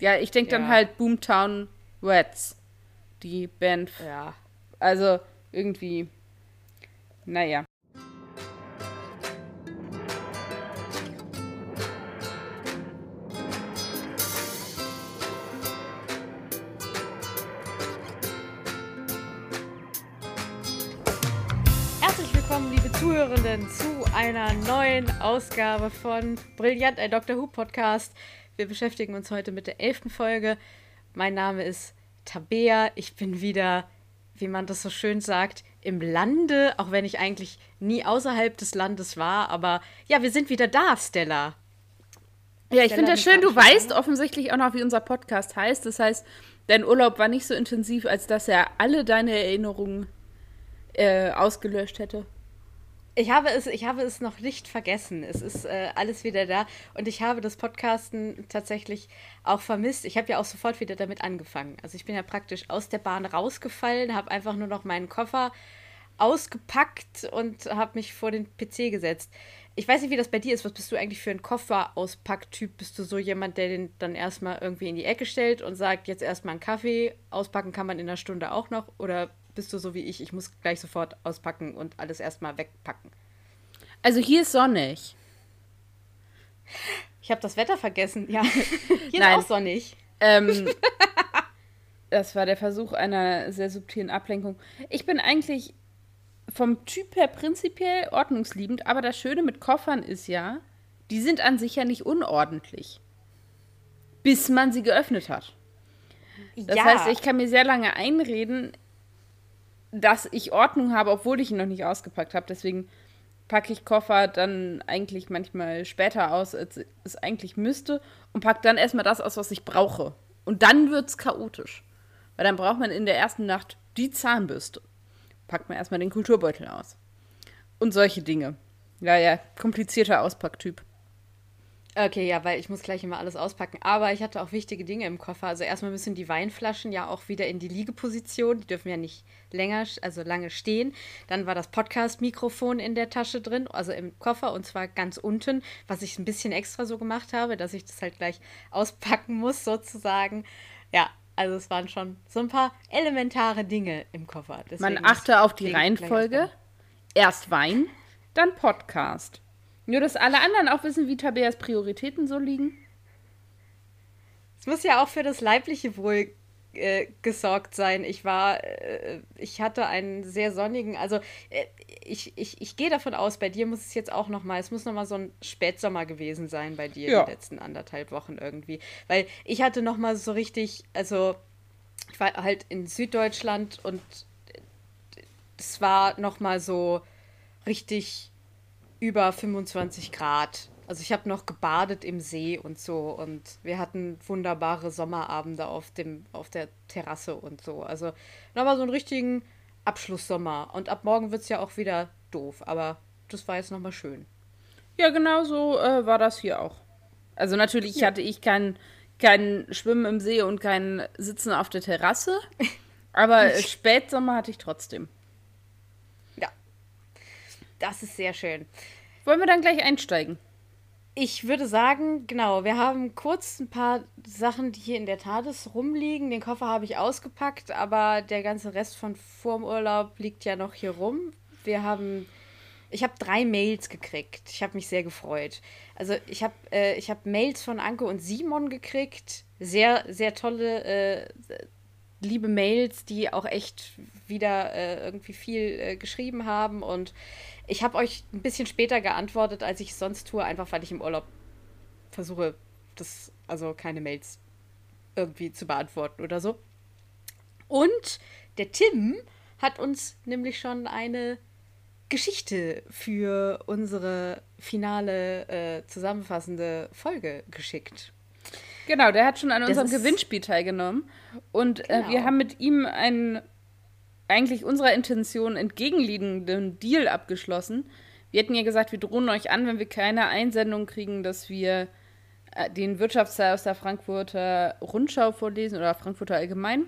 Ja, ich denke dann Ja. halt Boomtown Rats. Die Band. Ja. Also irgendwie. Naja. Herzlich willkommen, liebe Zuhörenden, zu einer neuen Ausgabe von Brillant, ein Doctor Who Podcast. Wir beschäftigen uns heute mit der elften Folge. Mein Name ist Tabea. Ich bin wieder, wie man das so schön sagt, im Lande, auch wenn ich eigentlich nie außerhalb des Landes war. Aber ja, wir sind wieder da, Stella. Ja, ich finde das schön. Du weißt offensichtlich auch noch, wie unser Podcast heißt. Das heißt, dein Urlaub war nicht so intensiv, als dass er alle deine Erinnerungen äh, ausgelöscht hätte. Ich habe es, ich habe es noch nicht vergessen. Es ist äh, alles wieder da. Und ich habe das Podcasten tatsächlich auch vermisst. Ich habe ja auch sofort wieder damit angefangen. Also ich bin ja praktisch aus der Bahn rausgefallen, habe einfach nur noch meinen Koffer ausgepackt und habe mich vor den PC gesetzt. Ich weiß nicht, wie das bei dir ist. Was bist du eigentlich für ein Kofferauspacktyp? Bist du so jemand, der den dann erstmal irgendwie in die Ecke stellt und sagt, jetzt erstmal einen Kaffee, auspacken kann man in einer Stunde auch noch? Oder bist du so wie ich, ich muss gleich sofort auspacken und alles erstmal wegpacken? Also hier ist sonnig. Ich habe das Wetter vergessen. Ja, hier Nein. ist auch sonnig. Ähm, das war der Versuch einer sehr subtilen Ablenkung. Ich bin eigentlich vom Typ her prinzipiell ordnungsliebend, aber das Schöne mit Koffern ist ja, die sind an sich ja nicht unordentlich. Bis man sie geöffnet hat. Das ja, heißt, ich kann mir sehr lange einreden, dass ich Ordnung habe, obwohl ich ihn noch nicht ausgepackt habe. Deswegen packe ich Koffer dann eigentlich manchmal später aus, als es eigentlich müsste und packe dann erstmal das aus, was ich brauche. Und dann wird es chaotisch. Weil dann braucht man in der ersten Nacht die Zahnbürste. Packt man erstmal den Kulturbeutel aus. Und solche Dinge. Ja, ja, komplizierter Auspacktyp. Okay, ja, weil ich muss gleich immer alles auspacken. Aber ich hatte auch wichtige Dinge im Koffer. Also erstmal müssen die Weinflaschen ja auch wieder in die Liegeposition. Die dürfen ja nicht länger, also lange stehen. Dann war das Podcast-Mikrofon in der Tasche drin, also im Koffer und zwar ganz unten, was ich ein bisschen extra so gemacht habe, dass ich das halt gleich auspacken muss, sozusagen. Ja, also es waren schon so ein paar elementare Dinge im Koffer. Man Deswegen achte auf die Reihenfolge. Erst Wein, dann Podcast. Nur, dass alle anderen auch wissen, wie Tabeas Prioritäten so liegen. Es muss ja auch für das leibliche Wohl äh, gesorgt sein. Ich war, äh, ich hatte einen sehr sonnigen, also äh, ich, ich, ich gehe davon aus, bei dir muss es jetzt auch noch mal, es muss noch mal so ein Spätsommer gewesen sein bei dir Ja. die letzten anderthalb Wochen irgendwie. Weil ich hatte noch mal so richtig, also ich war halt in Süddeutschland und es war noch mal so richtig über 25 Grad. Also ich habe noch gebadet im See und so und wir hatten wunderbare Sommerabende auf dem auf der Terrasse und so. Also nochmal so einen richtigen Abschlusssommer und ab morgen wird es ja auch wieder doof, aber das war jetzt nochmal schön. Ja, genau so äh, war das hier auch. Also natürlich hatte ich kein, kein Schwimmen im See und kein Sitzen auf der Terrasse. Aber Spätsommer hatte ich trotzdem. Das ist sehr schön. Wollen wir dann gleich einsteigen? Ich würde sagen, genau, wir haben kurz ein paar Sachen, die hier in der TARDIS rumliegen. Den Koffer habe ich ausgepackt, aber der ganze Rest von vorm Urlaub liegt ja noch hier rum. Wir haben, ich habe drei Mails gekriegt. Ich habe mich sehr gefreut. Also ich habe äh, ich habe Mails von Anke und Simon gekriegt. Sehr, sehr tolle, äh, liebe Mails, die auch echt wieder äh, irgendwie viel äh, geschrieben haben. Und ich habe euch ein bisschen später geantwortet, als ich es sonst tue, einfach weil ich im Urlaub versuche, das, also keine Mails irgendwie zu beantworten oder so. Und der Tim hat uns nämlich schon eine Geschichte für unsere finale äh, zusammenfassende Folge geschickt. Genau, der hat schon an Das unserem Gewinnspiel teilgenommen. Und äh, wir Genau. haben mit ihm einen eigentlich unserer Intention entgegenliegenden Deal abgeschlossen. Wir hätten ja gesagt, wir drohen euch an, wenn wir keine Einsendung kriegen, dass wir äh, den Wirtschaftsteil aus der Frankfurter Rundschau vorlesen oder Frankfurter Allgemein.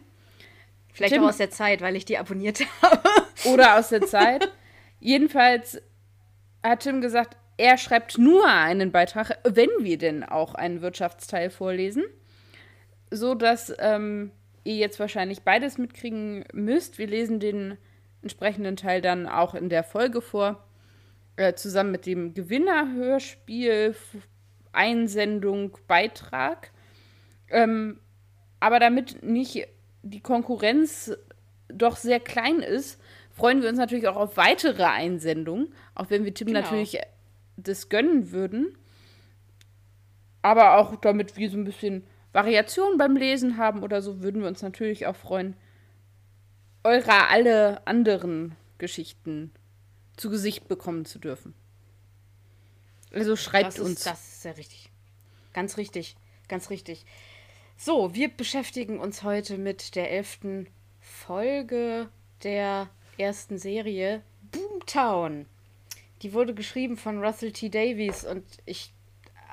Vielleicht Tim- auch aus der Zeit, weil ich die abonniert habe. Oder aus der Zeit. Jedenfalls hat Tim gesagt, er schreibt nur einen Beitrag, wenn wir denn auch einen Wirtschaftsteil vorlesen. so, dass ähm, ihr jetzt wahrscheinlich beides mitkriegen müsst. Wir lesen den entsprechenden Teil dann auch in der Folge vor, äh, zusammen mit dem Gewinnerhörspiel, Einsendung, Beitrag. Ähm, aber damit nicht die Konkurrenz doch sehr klein ist, freuen wir uns natürlich auch auf weitere Einsendungen, auch wenn wir Tim genau. natürlich das gönnen würden. Aber auch damit wir so ein bisschen Variation beim Lesen haben oder so, würden wir uns natürlich auch freuen, eure alle anderen Geschichten zu Gesicht bekommen zu dürfen. Also schreibt das ist, uns. Das ist sehr richtig. Ganz richtig. Ganz richtig. So, wir beschäftigen uns heute mit der elften Folge der ersten Serie Boomtown. Die wurde geschrieben von Russell T. Davies und ich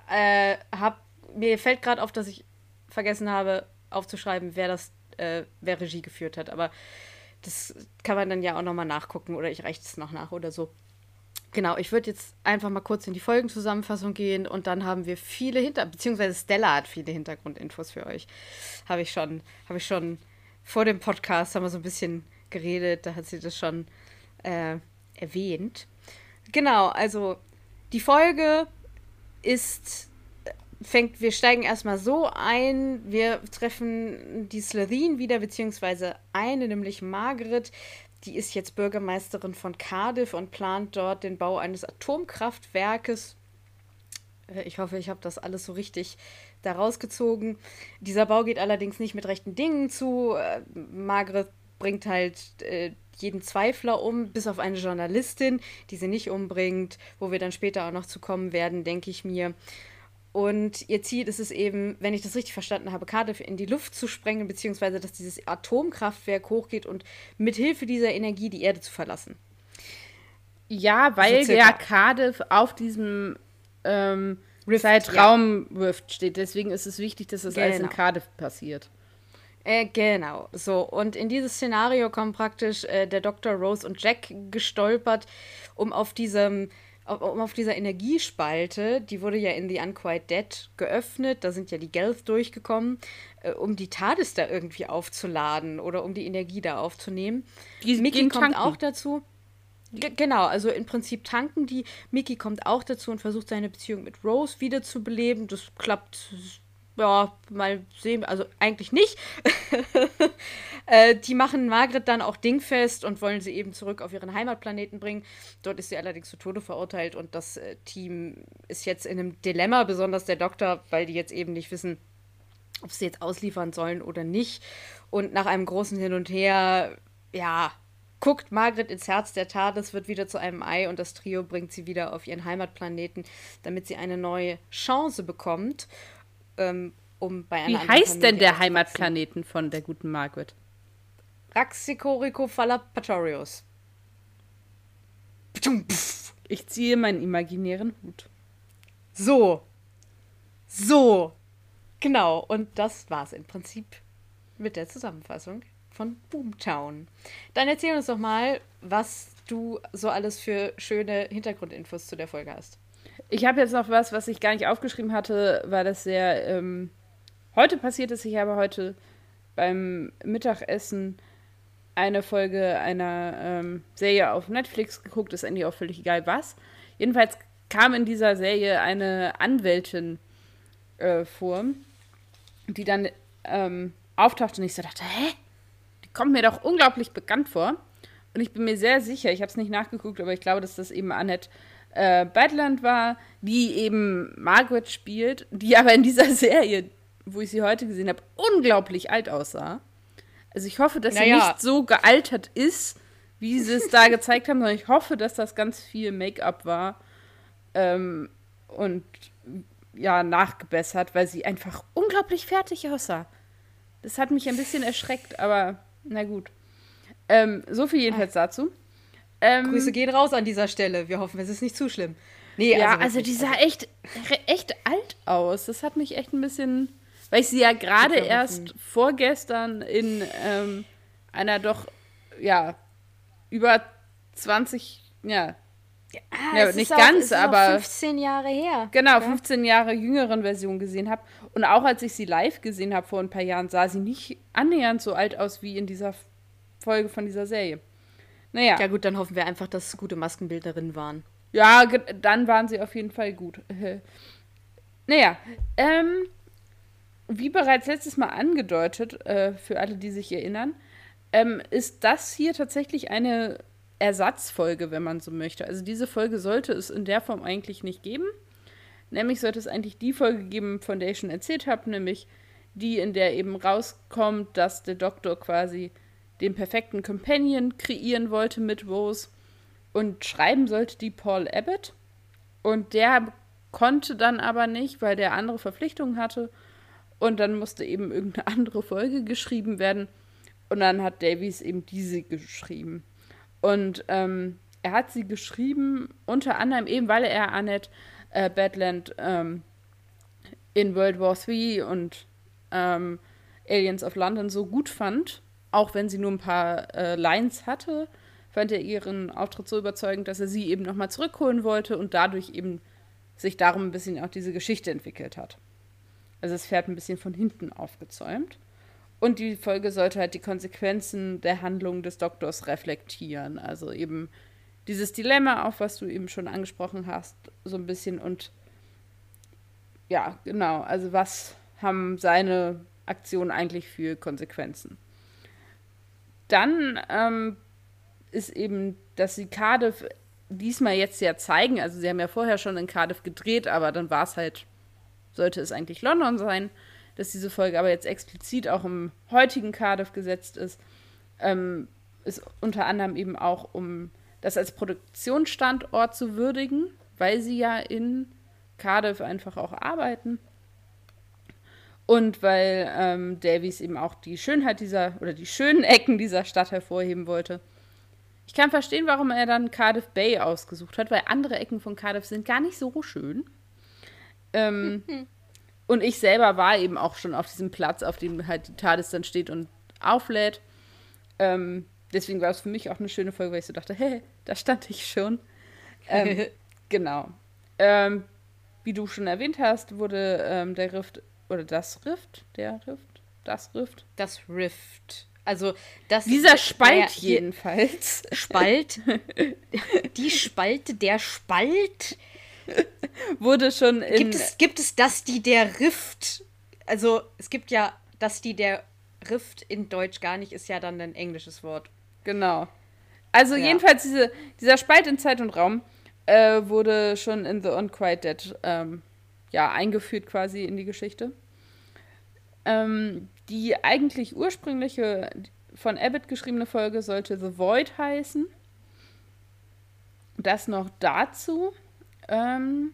äh, hab, mir fällt gerade auf, dass ich vergessen habe aufzuschreiben, wer das, äh, wer Regie geführt hat. Aber das kann man dann ja auch nochmal nachgucken oder ich reiche es noch nach oder so. Genau, ich würde jetzt einfach mal kurz in die Folgenzusammenfassung gehen und dann haben wir viele Hinter... beziehungsweise Stella hat viele Hintergrundinfos für euch. Habe ich schon, habe ich schon vor dem Podcast haben wir so ein bisschen geredet, da hat sie das schon äh, erwähnt. Genau, also die Folge ist fängt, wir steigen erstmal so ein, wir treffen die Slytherin wieder, beziehungsweise eine, nämlich Margaret, die ist jetzt Bürgermeisterin von Cardiff und plant dort den Bau eines Atomkraftwerkes. Äh, ich hoffe, ich habe das alles so richtig da rausgezogen. Dieser Bau geht allerdings nicht mit rechten Dingen zu. Äh, Margaret bringt halt äh, jeden Zweifler um, bis auf eine Journalistin, die sie nicht umbringt, wo wir dann später auch noch zu kommen werden, denke ich mir. Und ihr Ziel ist es eben, wenn ich das richtig verstanden habe, Cardiff in die Luft zu sprengen, beziehungsweise dass dieses Atomkraftwerk hochgeht und mit Hilfe dieser Energie die Erde zu verlassen. Ja, weil so ja Cardiff auf diesem ähm, Rift, Zeitraum ja. Rift steht. Deswegen ist es wichtig, dass das genau. alles in genau. Cardiff passiert. Äh, genau, so. Und in dieses Szenario kommen praktisch äh, der Dr. Rose und Jack gestolpert, um auf diesem um auf dieser Energiespalte, die wurde ja in The Unquiet Dead geöffnet, da sind ja die Gelth durchgekommen, äh, um die TARDIS da irgendwie aufzuladen oder um die Energie da aufzunehmen. Die Mickey kommt tanken. auch dazu. G genau, also im Prinzip tanken die. Mickey kommt auch dazu und versucht seine Beziehung mit Rose wiederzubeleben. Das klappt ja, mal sehen, also eigentlich nicht. äh, die machen Margret dann auch dingfest und wollen sie eben zurück auf ihren Heimatplaneten bringen. Dort ist sie allerdings zu Tode verurteilt und das äh, Team ist jetzt in einem Dilemma, besonders der Doktor, weil die jetzt eben nicht wissen, ob sie jetzt ausliefern sollen oder nicht. Und nach einem großen Hin und Her, ja, guckt Margret ins Herz der Tat, es wird wieder zu einem Ei und das Trio bringt sie wieder auf ihren Heimatplaneten, damit sie eine neue Chance bekommt ähm, um bei einer Wie heißt denn der Heimatplaneten von der guten Margaret? Raxicoricofallapatorius. Ich ziehe meinen imaginären Hut. So. So. Genau. Und das war's im Prinzip mit der Zusammenfassung von Boomtown. Dann erzähl uns doch mal, was du so alles für schöne Hintergrundinfos zu der Folge hast. Ich habe jetzt noch was, was ich gar nicht aufgeschrieben hatte, weil das sehr ähm, heute passiert ist. Ich habe heute beim Mittagessen eine Folge einer ähm, Serie auf Netflix geguckt, ist eigentlich auch völlig egal was. Jedenfalls kam in dieser Serie eine Anwältin äh, vor, die dann ähm, auftauchte und ich so dachte, hä? Die kommt mir doch unglaublich bekannt vor. Und ich bin mir sehr sicher, ich habe es nicht nachgeguckt, aber ich glaube, dass das eben Annette äh, Badland war, die eben Margaret spielt, die aber in dieser Serie, wo ich sie heute gesehen habe, unglaublich alt aussah. Also ich hoffe, dass naja. sie nicht so gealtert ist, wie sie es da gezeigt haben, sondern ich hoffe, dass das ganz viel Make-up war ähm, und ja, nachgebessert, weil sie einfach unglaublich fertig aussah. Das hat mich ein bisschen erschreckt, aber na gut. Ähm, so viel jedenfalls ah. dazu. Ähm, Grüße gehen raus an dieser Stelle. Wir hoffen, es ist nicht zu schlimm. Nee, ja, also, also die sah echt, echt alt aus. Das hat mich echt ein bisschen. Weil ich sie ja gerade erst vorgestern in ähm, einer doch, ja, über 20, ja, ja, ja nicht auch, ganz, aber 15 Jahre her. Genau, 15 Jahre jüngeren Version gesehen habe. Und auch als ich sie live gesehen habe vor ein paar Jahren, sah sie nicht annähernd so alt aus wie in dieser Folge von dieser Serie. Naja. Ja, gut, dann hoffen wir einfach, dass es gute Maskenbildnerinnen waren. Ja, dann waren sie auf jeden Fall gut. naja, ähm, wie bereits letztes Mal angedeutet, äh, für alle, die sich erinnern, ähm, ist das hier tatsächlich eine Ersatzfolge, wenn man so möchte. Also diese Folge sollte es in der Form eigentlich nicht geben. Nämlich sollte es eigentlich die Folge geben, von der ich schon erzählt habe, nämlich die, in der eben rauskommt, dass der Doktor quasi den perfekten Companion kreieren wollte mit Rose und schreiben sollte die Paul Abbott. Und der konnte dann aber nicht, weil der andere Verpflichtungen hatte. Und dann musste eben irgendeine andere Folge geschrieben werden. Und dann hat Davies eben diese geschrieben. Und ähm, er hat sie geschrieben, unter anderem eben, weil er Annette äh, Badland ähm, in World War III und ähm, Aliens of London so gut fand, auch wenn sie nur ein paar äh, Lines hatte, fand er ihren Auftritt so überzeugend, dass er sie eben nochmal zurückholen wollte und dadurch eben sich darum ein bisschen auch diese Geschichte entwickelt hat. Also das Pferd ein bisschen von hinten aufgezäumt. Und die Folge sollte halt die Konsequenzen der Handlung des Doktors reflektieren. Also eben dieses Dilemma, auf was du eben schon angesprochen hast, so ein bisschen. Und ja, genau. Also was haben seine Aktionen eigentlich für Konsequenzen? Dann ähm, ist eben, dass sie Cardiff diesmal jetzt ja zeigen. Also sie haben ja vorher schon in Cardiff gedreht, aber dann war es halt, sollte es eigentlich London sein dass diese Folge aber jetzt explizit auch im heutigen Cardiff gesetzt ist, ähm, ist unter anderem eben auch, um das als Produktionsstandort zu würdigen, weil sie ja in Cardiff einfach auch arbeiten. Und weil ähm, Davies eben auch die Schönheit dieser oder die schönen Ecken dieser Stadt hervorheben wollte. Ich kann verstehen, warum er dann Cardiff Bay ausgesucht hat, weil andere Ecken von Cardiff sind gar nicht so schön. Ähm, Und ich selber war eben auch schon auf diesem Platz, auf dem halt die TARDIS dann steht und auflädt. Ähm, deswegen war es für mich auch eine schöne Folge, weil ich so dachte, hey, da stand ich schon. Ähm, genau. Ähm, wie du schon erwähnt hast, wurde ähm, der Rift, oder das Rift, der Rift, das Rift? Das Rift. Also das Dieser Spalt der, jedenfalls. Spalt. Die Spalte, der Spalt wurde schon in. Gibt es, gibt es das, die der Rift? Also, es gibt ja das, die der Rift in Deutsch gar nicht, ist ja dann ein englisches Wort. Genau. Also, ja. jedenfalls, diese, dieser Spalt in Zeit und Raum äh, wurde schon in The Unquiet Dead ähm, ja, eingeführt quasi in die Geschichte. Ähm, die eigentlich ursprüngliche von Abbott geschriebene Folge sollte The Void heißen. Das noch dazu. Ähm,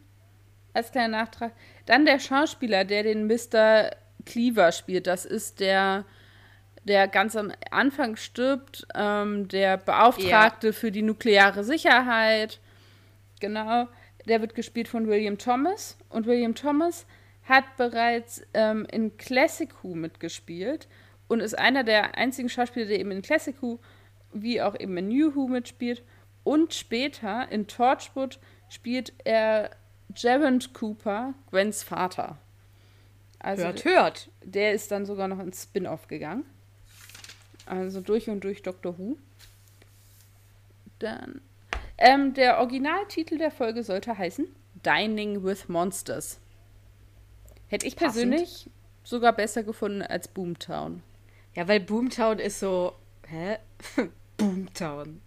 als kleiner Nachtrag. Dann der Schauspieler, der den Mr. Cleaver spielt. Das ist der, der ganz am Anfang stirbt, ähm, der Beauftragte ja. für die nukleare Sicherheit. Genau. Der wird gespielt von William Thomas. Und William Thomas hat bereits ähm, in Classic Who mitgespielt und ist einer der einzigen Schauspieler, der eben in Classic Who wie auch eben in New Who mitspielt. Und später in Torchwood spielt er Gerald Cooper, Gwens Vater. Also hört, hört. Der ist dann sogar noch ins Spin-off gegangen. Also durch und durch Doctor Who. Dann. Ähm, der Originaltitel der Folge sollte heißen Dining with Monsters. Hätte ich persönlich Passend. sogar besser gefunden als Boomtown. Ja, weil Boomtown ist so. Hä? Boomtown.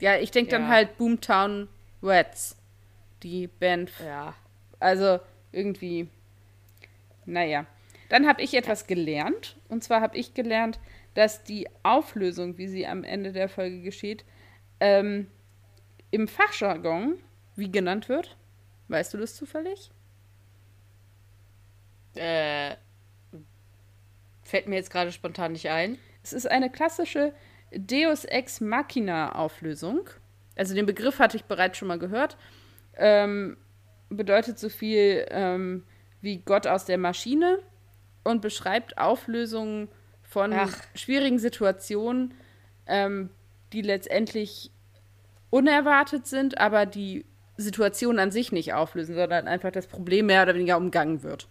Ja, ich denke ja. dann halt Boomtown Reds die Band. Ja. Also irgendwie, naja. Dann habe ich etwas gelernt. Und zwar habe ich gelernt, dass die Auflösung, wie sie am Ende der Folge geschieht, ähm, im Fachjargon wie genannt wird. Weißt du das zufällig? Äh, fällt mir jetzt gerade spontan nicht ein. Es ist eine klassische Deus Ex Machina Auflösung. Also den Begriff hatte ich bereits schon mal gehört ähm, bedeutet so viel ähm, wie Gott aus der Maschine und beschreibt Auflösungen von Ach. schwierigen Situationen, ähm, die letztendlich unerwartet sind, aber die Situation an sich nicht auflösen, sondern einfach das Problem mehr oder weniger umgangen wird.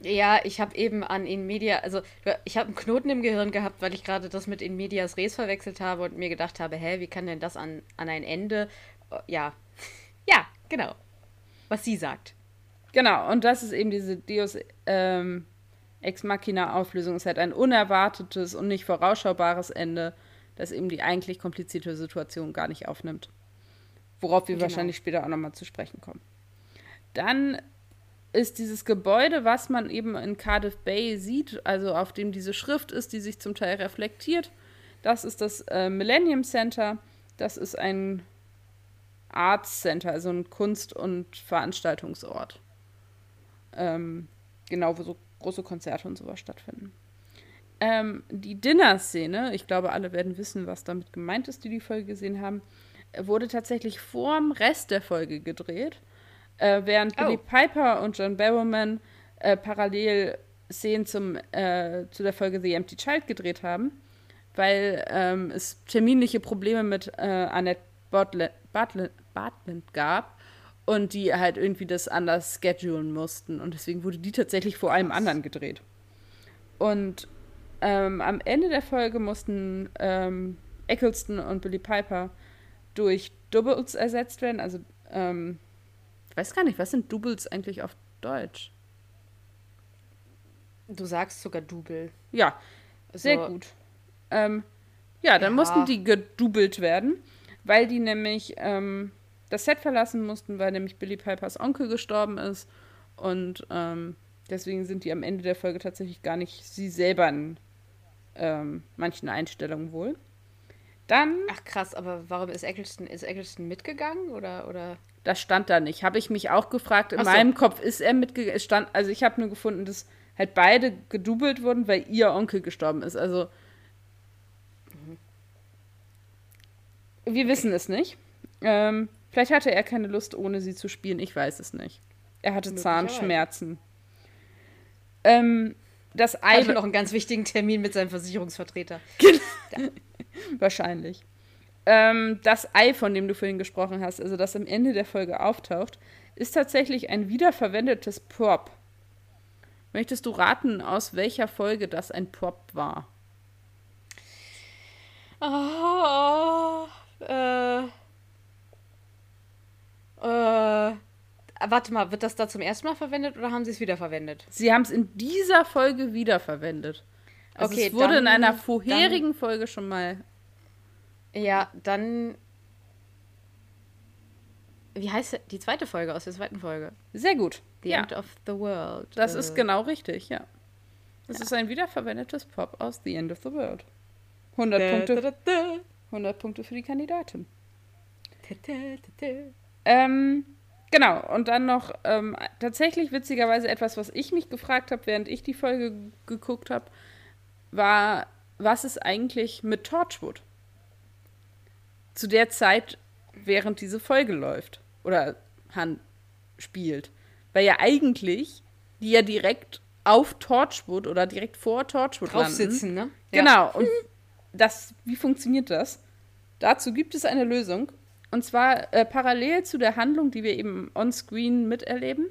Ja, ich habe eben an In Media, also ich habe einen Knoten im Gehirn gehabt, weil ich gerade das mit In Medias Res verwechselt habe und mir gedacht habe, hä, wie kann denn das an, an ein Ende? Ja, ja, genau. Was sie sagt. Genau, und das ist eben diese Deus ähm, Ex Machina Auflösung. Es hat ein unerwartetes und nicht vorausschaubares Ende, das eben die eigentlich komplizierte Situation gar nicht aufnimmt. Worauf wir genau. wahrscheinlich später auch nochmal zu sprechen kommen. Dann ist dieses Gebäude, was man eben in Cardiff Bay sieht, also auf dem diese Schrift ist, die sich zum Teil reflektiert. Das ist das äh, Millennium Center. Das ist ein Arts Center, also ein Kunst- und Veranstaltungsort. Ähm, genau, wo so große Konzerte und sowas stattfinden. Ähm, die Dinner-Szene, ich glaube, alle werden wissen, was damit gemeint ist, die die Folge gesehen haben, wurde tatsächlich vorm Rest der Folge gedreht, äh, während oh. Billy Piper und John Barrowman äh, parallel Szenen zum, äh, zu der Folge The Empty Child gedreht haben, weil ähm, es terminliche Probleme mit äh, Annette Bartlett, Bartlett, Bartlett gab und die halt irgendwie das anders schedulen mussten. Und deswegen wurde die tatsächlich vor allem anderen gedreht. Und ähm, am Ende der Folge mussten ähm, Eccleston und Billy Piper durch Doubles ersetzt werden. Also, ähm, ich weiß gar nicht, was sind Doubles eigentlich auf Deutsch? Du sagst sogar Double. Ja, sehr also, gut. Ähm, ja, dann ja. mussten die gedoubelt werden, weil die nämlich ähm, das Set verlassen mussten, weil nämlich Billy Pipers Onkel gestorben ist. Und ähm, deswegen sind die am Ende der Folge tatsächlich gar nicht sie selber ähm, manchen Einstellungen wohl. Dann. Ach krass, aber warum ist Eccleston, ist Eccleston mitgegangen oder, oder? Das stand da nicht. Habe ich mich auch gefragt. In so. meinem Kopf ist er mitgegangen. stand, also ich habe nur gefunden, dass halt beide gedoubelt wurden, weil ihr Onkel gestorben ist. Also. Mhm. Wir wissen es nicht. Ähm, vielleicht hatte er keine Lust, ohne sie zu spielen. Ich weiß es nicht. Er hatte Zahnschmerzen. Ähm, das Ei. Hatte noch einen ganz wichtigen Termin mit seinem Versicherungsvertreter. Genau. Wahrscheinlich. Ähm, das Ei, von dem du vorhin gesprochen hast, also das am Ende der Folge auftaucht, ist tatsächlich ein wiederverwendetes Prop. Möchtest du raten, aus welcher Folge das ein Prop war? Oh, äh, äh, warte mal, wird das da zum ersten Mal verwendet oder haben sie es wiederverwendet? Sie haben es in dieser Folge wiederverwendet. Also okay, es wurde dann, in einer vorherigen dann, Folge schon mal. Ja, dann. Wie heißt die zweite Folge aus der zweiten Folge? Sehr gut. The ja. End of the World. Das äh. ist genau richtig, ja. Das ja. ist ein wiederverwendetes Pop aus The End of the World. 100 da, Punkte. Da, da, 100 Punkte für die Kandidatin. Ähm, genau, und dann noch ähm, tatsächlich witzigerweise etwas, was ich mich gefragt habe, während ich die Folge geguckt habe war, was ist eigentlich mit Torchwood? Zu der Zeit, während diese Folge läuft oder Han spielt. Weil ja eigentlich die ja direkt auf Torchwood oder direkt vor Torchwood Drauf landen. sitzen, ne? Ja. Genau. Und das, wie funktioniert das? Dazu gibt es eine Lösung. Und zwar äh, parallel zu der Handlung, die wir eben on-screen miterleben,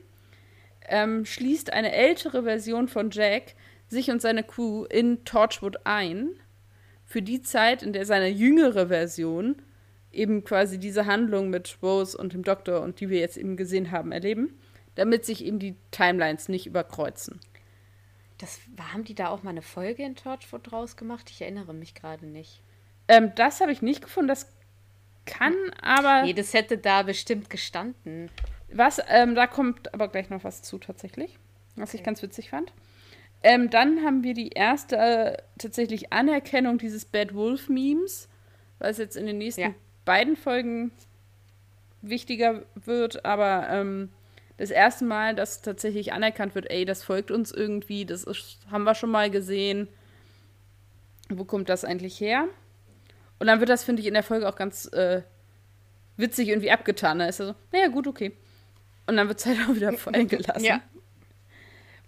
ähm, schließt eine ältere Version von Jack sich und seine Crew in Torchwood ein, für die Zeit, in der seine jüngere Version eben quasi diese Handlung mit Rose und dem Doktor und die wir jetzt eben gesehen haben, erleben, damit sich eben die Timelines nicht überkreuzen. Das haben die da auch mal eine Folge in Torchwood draus gemacht? Ich erinnere mich gerade nicht. Ähm, das habe ich nicht gefunden. Das kann aber. Nee, das hätte da bestimmt gestanden. Was, ähm, da kommt aber gleich noch was zu tatsächlich, was okay. ich ganz witzig fand. Ähm, dann haben wir die erste äh, tatsächlich Anerkennung dieses Bad Wolf-Memes, was jetzt in den nächsten ja. beiden Folgen wichtiger wird, aber ähm, das erste Mal, dass tatsächlich anerkannt wird, ey, das folgt uns irgendwie, das ist, haben wir schon mal gesehen. Wo kommt das eigentlich her? Und dann wird das, finde ich, in der Folge auch ganz äh, witzig irgendwie abgetan. Da ist er so, naja, gut, okay. Und dann wird es halt auch wieder fallen gelassen. ja.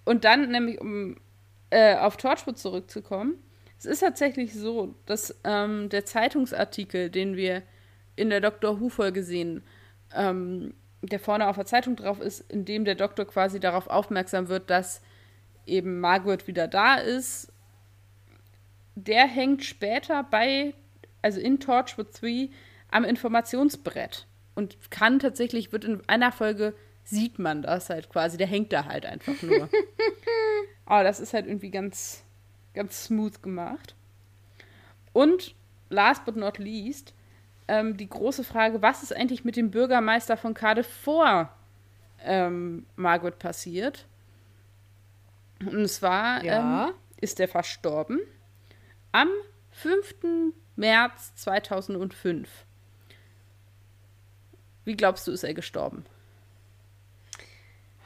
Und dann, nämlich, um äh, auf Torchwood zurückzukommen, es ist tatsächlich so, dass ähm, der Zeitungsartikel, den wir in der Dr. Who-Folge sehen, ähm, der vorne auf der Zeitung drauf ist, in dem der Doktor quasi darauf aufmerksam wird, dass eben Margaret wieder da ist, der hängt später bei, also in Torchwood 3, am Informationsbrett und kann tatsächlich, wird in einer Folge, sieht man das halt quasi, der hängt da halt einfach nur. Aber das ist halt irgendwie ganz, ganz smooth gemacht. Und last but not least, ähm, die große Frage, was ist eigentlich mit dem Bürgermeister von Cardiff vor ähm, Margaret passiert? Und zwar ja. ähm, ist er verstorben am 5. März 2005. Wie glaubst du, ist er gestorben?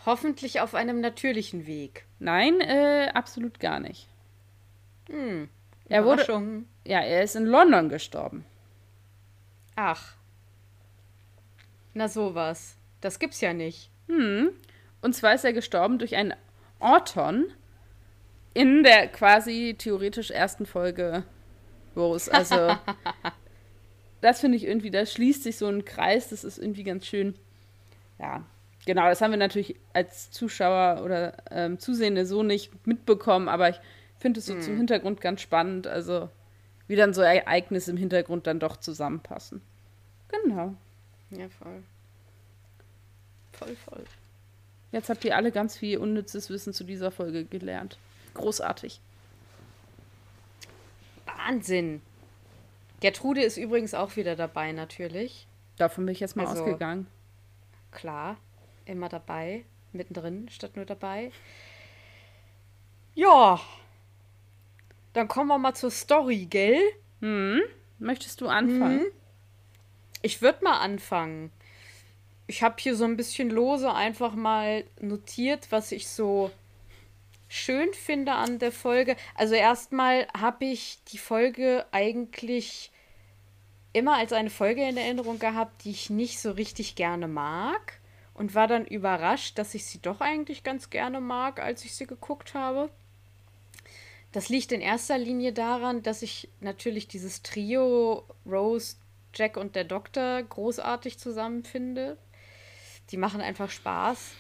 Hoffentlich auf einem natürlichen Weg. Nein, äh, absolut gar nicht. Hm. Er wurde. Ja, er ist in London gestorben. Ach. Na sowas. Das gibt's ja nicht. Hm. Und zwar ist er gestorben durch einen Orton in der quasi theoretisch ersten Folge Rose. Also, das finde ich irgendwie, da schließt sich so ein Kreis, das ist irgendwie ganz schön. Ja, genau, das haben wir natürlich als Zuschauer oder ähm, Zusehende so nicht mitbekommen, aber ich finde es so hm. zum Hintergrund ganz spannend. Also, wie dann so Ereignisse im Hintergrund dann doch zusammenpassen. Genau. Ja, voll. Voll, voll. Jetzt habt ihr alle ganz viel unnützes Wissen zu dieser Folge gelernt. Großartig. Wahnsinn. Gertrude ist übrigens auch wieder dabei, natürlich. Davon bin ich jetzt mal also, ausgegangen. Klar, immer dabei, mittendrin, statt nur dabei. Ja, dann kommen wir mal zur Story, gell? Hm. Möchtest du anfangen? Hm. Ich würde mal anfangen. Ich habe hier so ein bisschen lose einfach mal notiert, was ich so schön finde an der Folge. Also erstmal habe ich die Folge eigentlich immer als eine Folge in Erinnerung gehabt, die ich nicht so richtig gerne mag und war dann überrascht, dass ich sie doch eigentlich ganz gerne mag, als ich sie geguckt habe. Das liegt in erster Linie daran, dass ich natürlich dieses Trio Rose, Jack und der Doktor großartig zusammen finde. Die machen einfach Spaß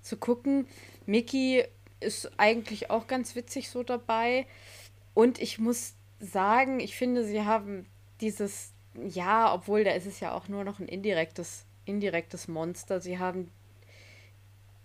zu gucken. Mickey ist eigentlich auch ganz witzig so dabei. Und ich muss sagen, ich finde, sie haben dieses, ja, obwohl da ist es ja auch nur noch ein indirektes, indirektes Monster. Sie haben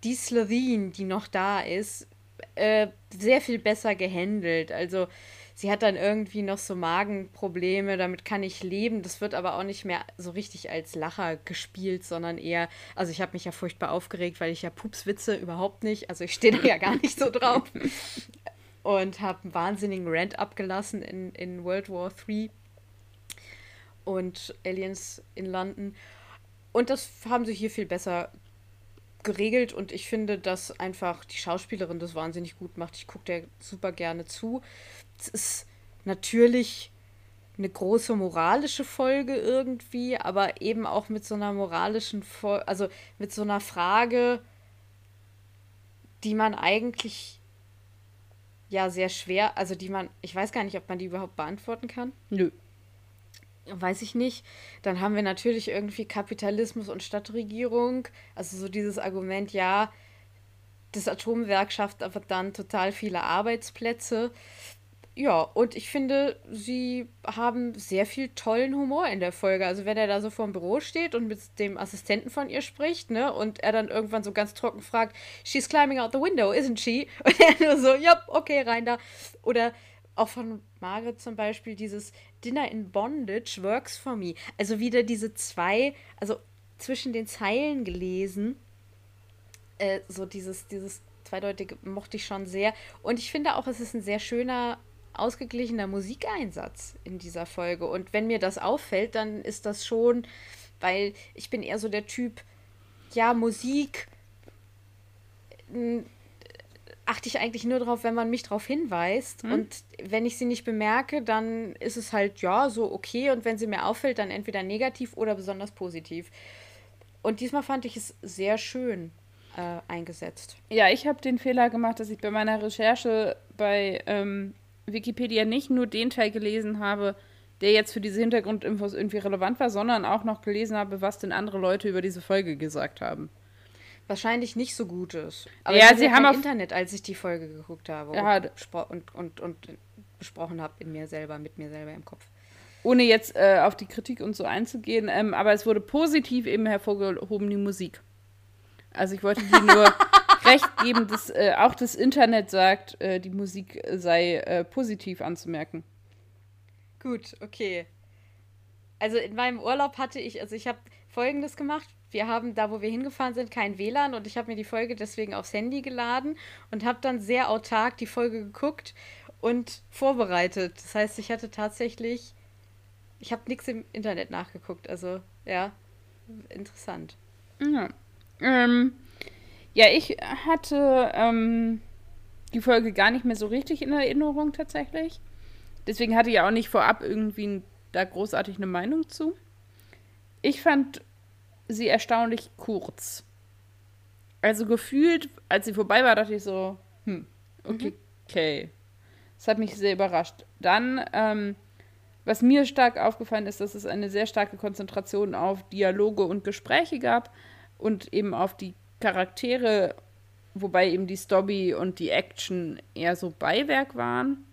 die Slovene, die noch da ist, äh, sehr viel besser gehandelt. Also sie hat dann irgendwie noch so Magenprobleme, damit kann ich leben. Das wird aber auch nicht mehr so richtig als Lacher gespielt, sondern eher, also ich habe mich ja furchtbar aufgeregt, weil ich ja Pupswitze überhaupt nicht, also ich stehe da ja gar nicht so drauf. Und habe einen wahnsinnigen Rant abgelassen in, in World War III und Aliens in London. Und das haben sie hier viel besser geregelt und ich finde, dass einfach die Schauspielerin das wahnsinnig gut macht. Ich gucke der super gerne zu. Es ist natürlich eine große moralische Folge irgendwie, aber eben auch mit so einer moralischen, Fol also mit so einer Frage, die man eigentlich ja sehr schwer, also die man, ich weiß gar nicht, ob man die überhaupt beantworten kann. Nö. Weiß ich nicht. Dann haben wir natürlich irgendwie Kapitalismus und Stadtregierung. Also so dieses Argument, ja, das Atomwerk schafft aber dann total viele Arbeitsplätze. Ja, und ich finde, sie haben sehr viel tollen Humor in der Folge. Also wenn er da so vor dem Büro steht und mit dem Assistenten von ihr spricht, ne, und er dann irgendwann so ganz trocken fragt, she's climbing out the window, isn't she? Und er nur so, ja, okay, rein da. Oder auch von Margaret zum Beispiel dieses Dinner in Bondage works for me. Also wieder diese zwei, also zwischen den Zeilen gelesen, äh, so dieses, dieses zweideutige mochte ich schon sehr. Und ich finde auch, es ist ein sehr schöner ausgeglichener Musikeinsatz in dieser Folge. Und wenn mir das auffällt, dann ist das schon, weil ich bin eher so der Typ, ja, Musik achte ich eigentlich nur drauf, wenn man mich darauf hinweist. Hm? Und wenn ich sie nicht bemerke, dann ist es halt, ja, so okay. Und wenn sie mir auffällt, dann entweder negativ oder besonders positiv. Und diesmal fand ich es sehr schön äh, eingesetzt. Ja, ich habe den Fehler gemacht, dass ich bei meiner Recherche bei ähm, Wikipedia nicht nur den Teil gelesen habe, der jetzt für diese Hintergrundinfos irgendwie relevant war, sondern auch noch gelesen habe, was denn andere Leute über diese Folge gesagt haben. wahrscheinlich nicht so gut ist. Aber ja, sie haben auf Internet, als ich die Folge geguckt habe ja, und, und, und besprochen habe in mir selber, mit mir selber im Kopf. Ohne jetzt äh, auf die Kritik und so einzugehen, ähm, aber es wurde positiv eben hervorgehoben, die Musik. Also ich wollte dir nur recht geben, dass äh, auch das Internet sagt, äh, die Musik sei äh, positiv anzumerken. Gut, okay. Also in meinem Urlaub hatte ich, also ich habe Folgendes gemacht. Wir haben da, wo wir hingefahren sind, kein WLAN und ich habe mir die Folge deswegen aufs Handy geladen und habe dann sehr autark die Folge geguckt und vorbereitet. Das heißt, ich hatte tatsächlich, ich habe nichts im Internet nachgeguckt. Also ja, interessant. Ja, ähm, ja ich hatte ähm, die Folge gar nicht mehr so richtig in Erinnerung tatsächlich. Deswegen hatte ich auch nicht vorab irgendwie da großartig eine Meinung zu. Ich fand sie erstaunlich kurz. Also gefühlt, als sie vorbei war, dachte ich so, hm, okay, mhm. okay. Das hat mich sehr überrascht. Dann, ähm, was mir stark aufgefallen ist, dass es eine sehr starke Konzentration auf Dialoge und Gespräche gab und eben auf die Charaktere, wobei eben die Story und die Action eher so Beiwerk waren.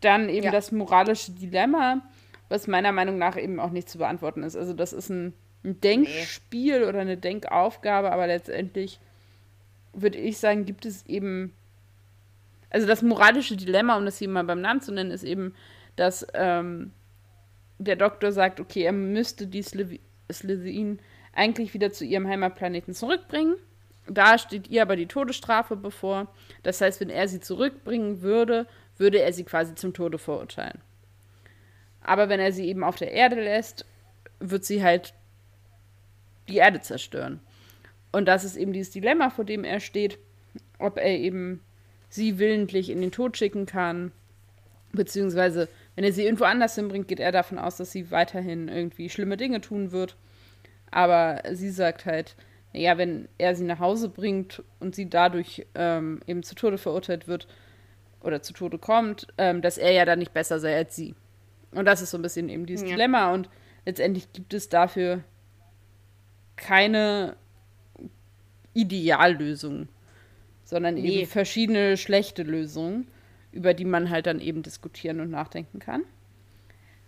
Dann eben ja. das moralische Dilemma, was meiner Meinung nach eben auch nicht zu beantworten ist. Also das ist ein, ein Denkspiel nee. oder eine Denkaufgabe, aber letztendlich würde ich sagen, gibt es eben. Also das moralische Dilemma, um das hier mal beim Namen zu nennen, ist eben, dass ähm, der Doktor sagt, okay, er müsste die Slytherin eigentlich wieder zu ihrem Heimatplaneten zurückbringen. Da steht ihr aber die Todesstrafe bevor. Das heißt, wenn er sie zurückbringen würde, würde er sie quasi zum Tode verurteilen. Aber wenn er sie eben auf der Erde lässt, wird sie halt die Erde zerstören. Und das ist eben dieses Dilemma, vor dem er steht, ob er eben sie willentlich in den Tod schicken kann, beziehungsweise wenn er sie irgendwo anders hinbringt, geht er davon aus, dass sie weiterhin irgendwie schlimme Dinge tun wird. Aber sie sagt halt, naja, wenn er sie nach Hause bringt und sie dadurch ähm, eben zu Tode verurteilt wird oder zu Tode kommt, ähm, dass er ja dann nicht besser sei als sie. Und das ist so ein bisschen eben dieses ja. Dilemma. Und letztendlich gibt es dafür keine Ideallösung, sondern nee. eben verschiedene schlechte Lösungen, über die man halt dann eben diskutieren und nachdenken kann.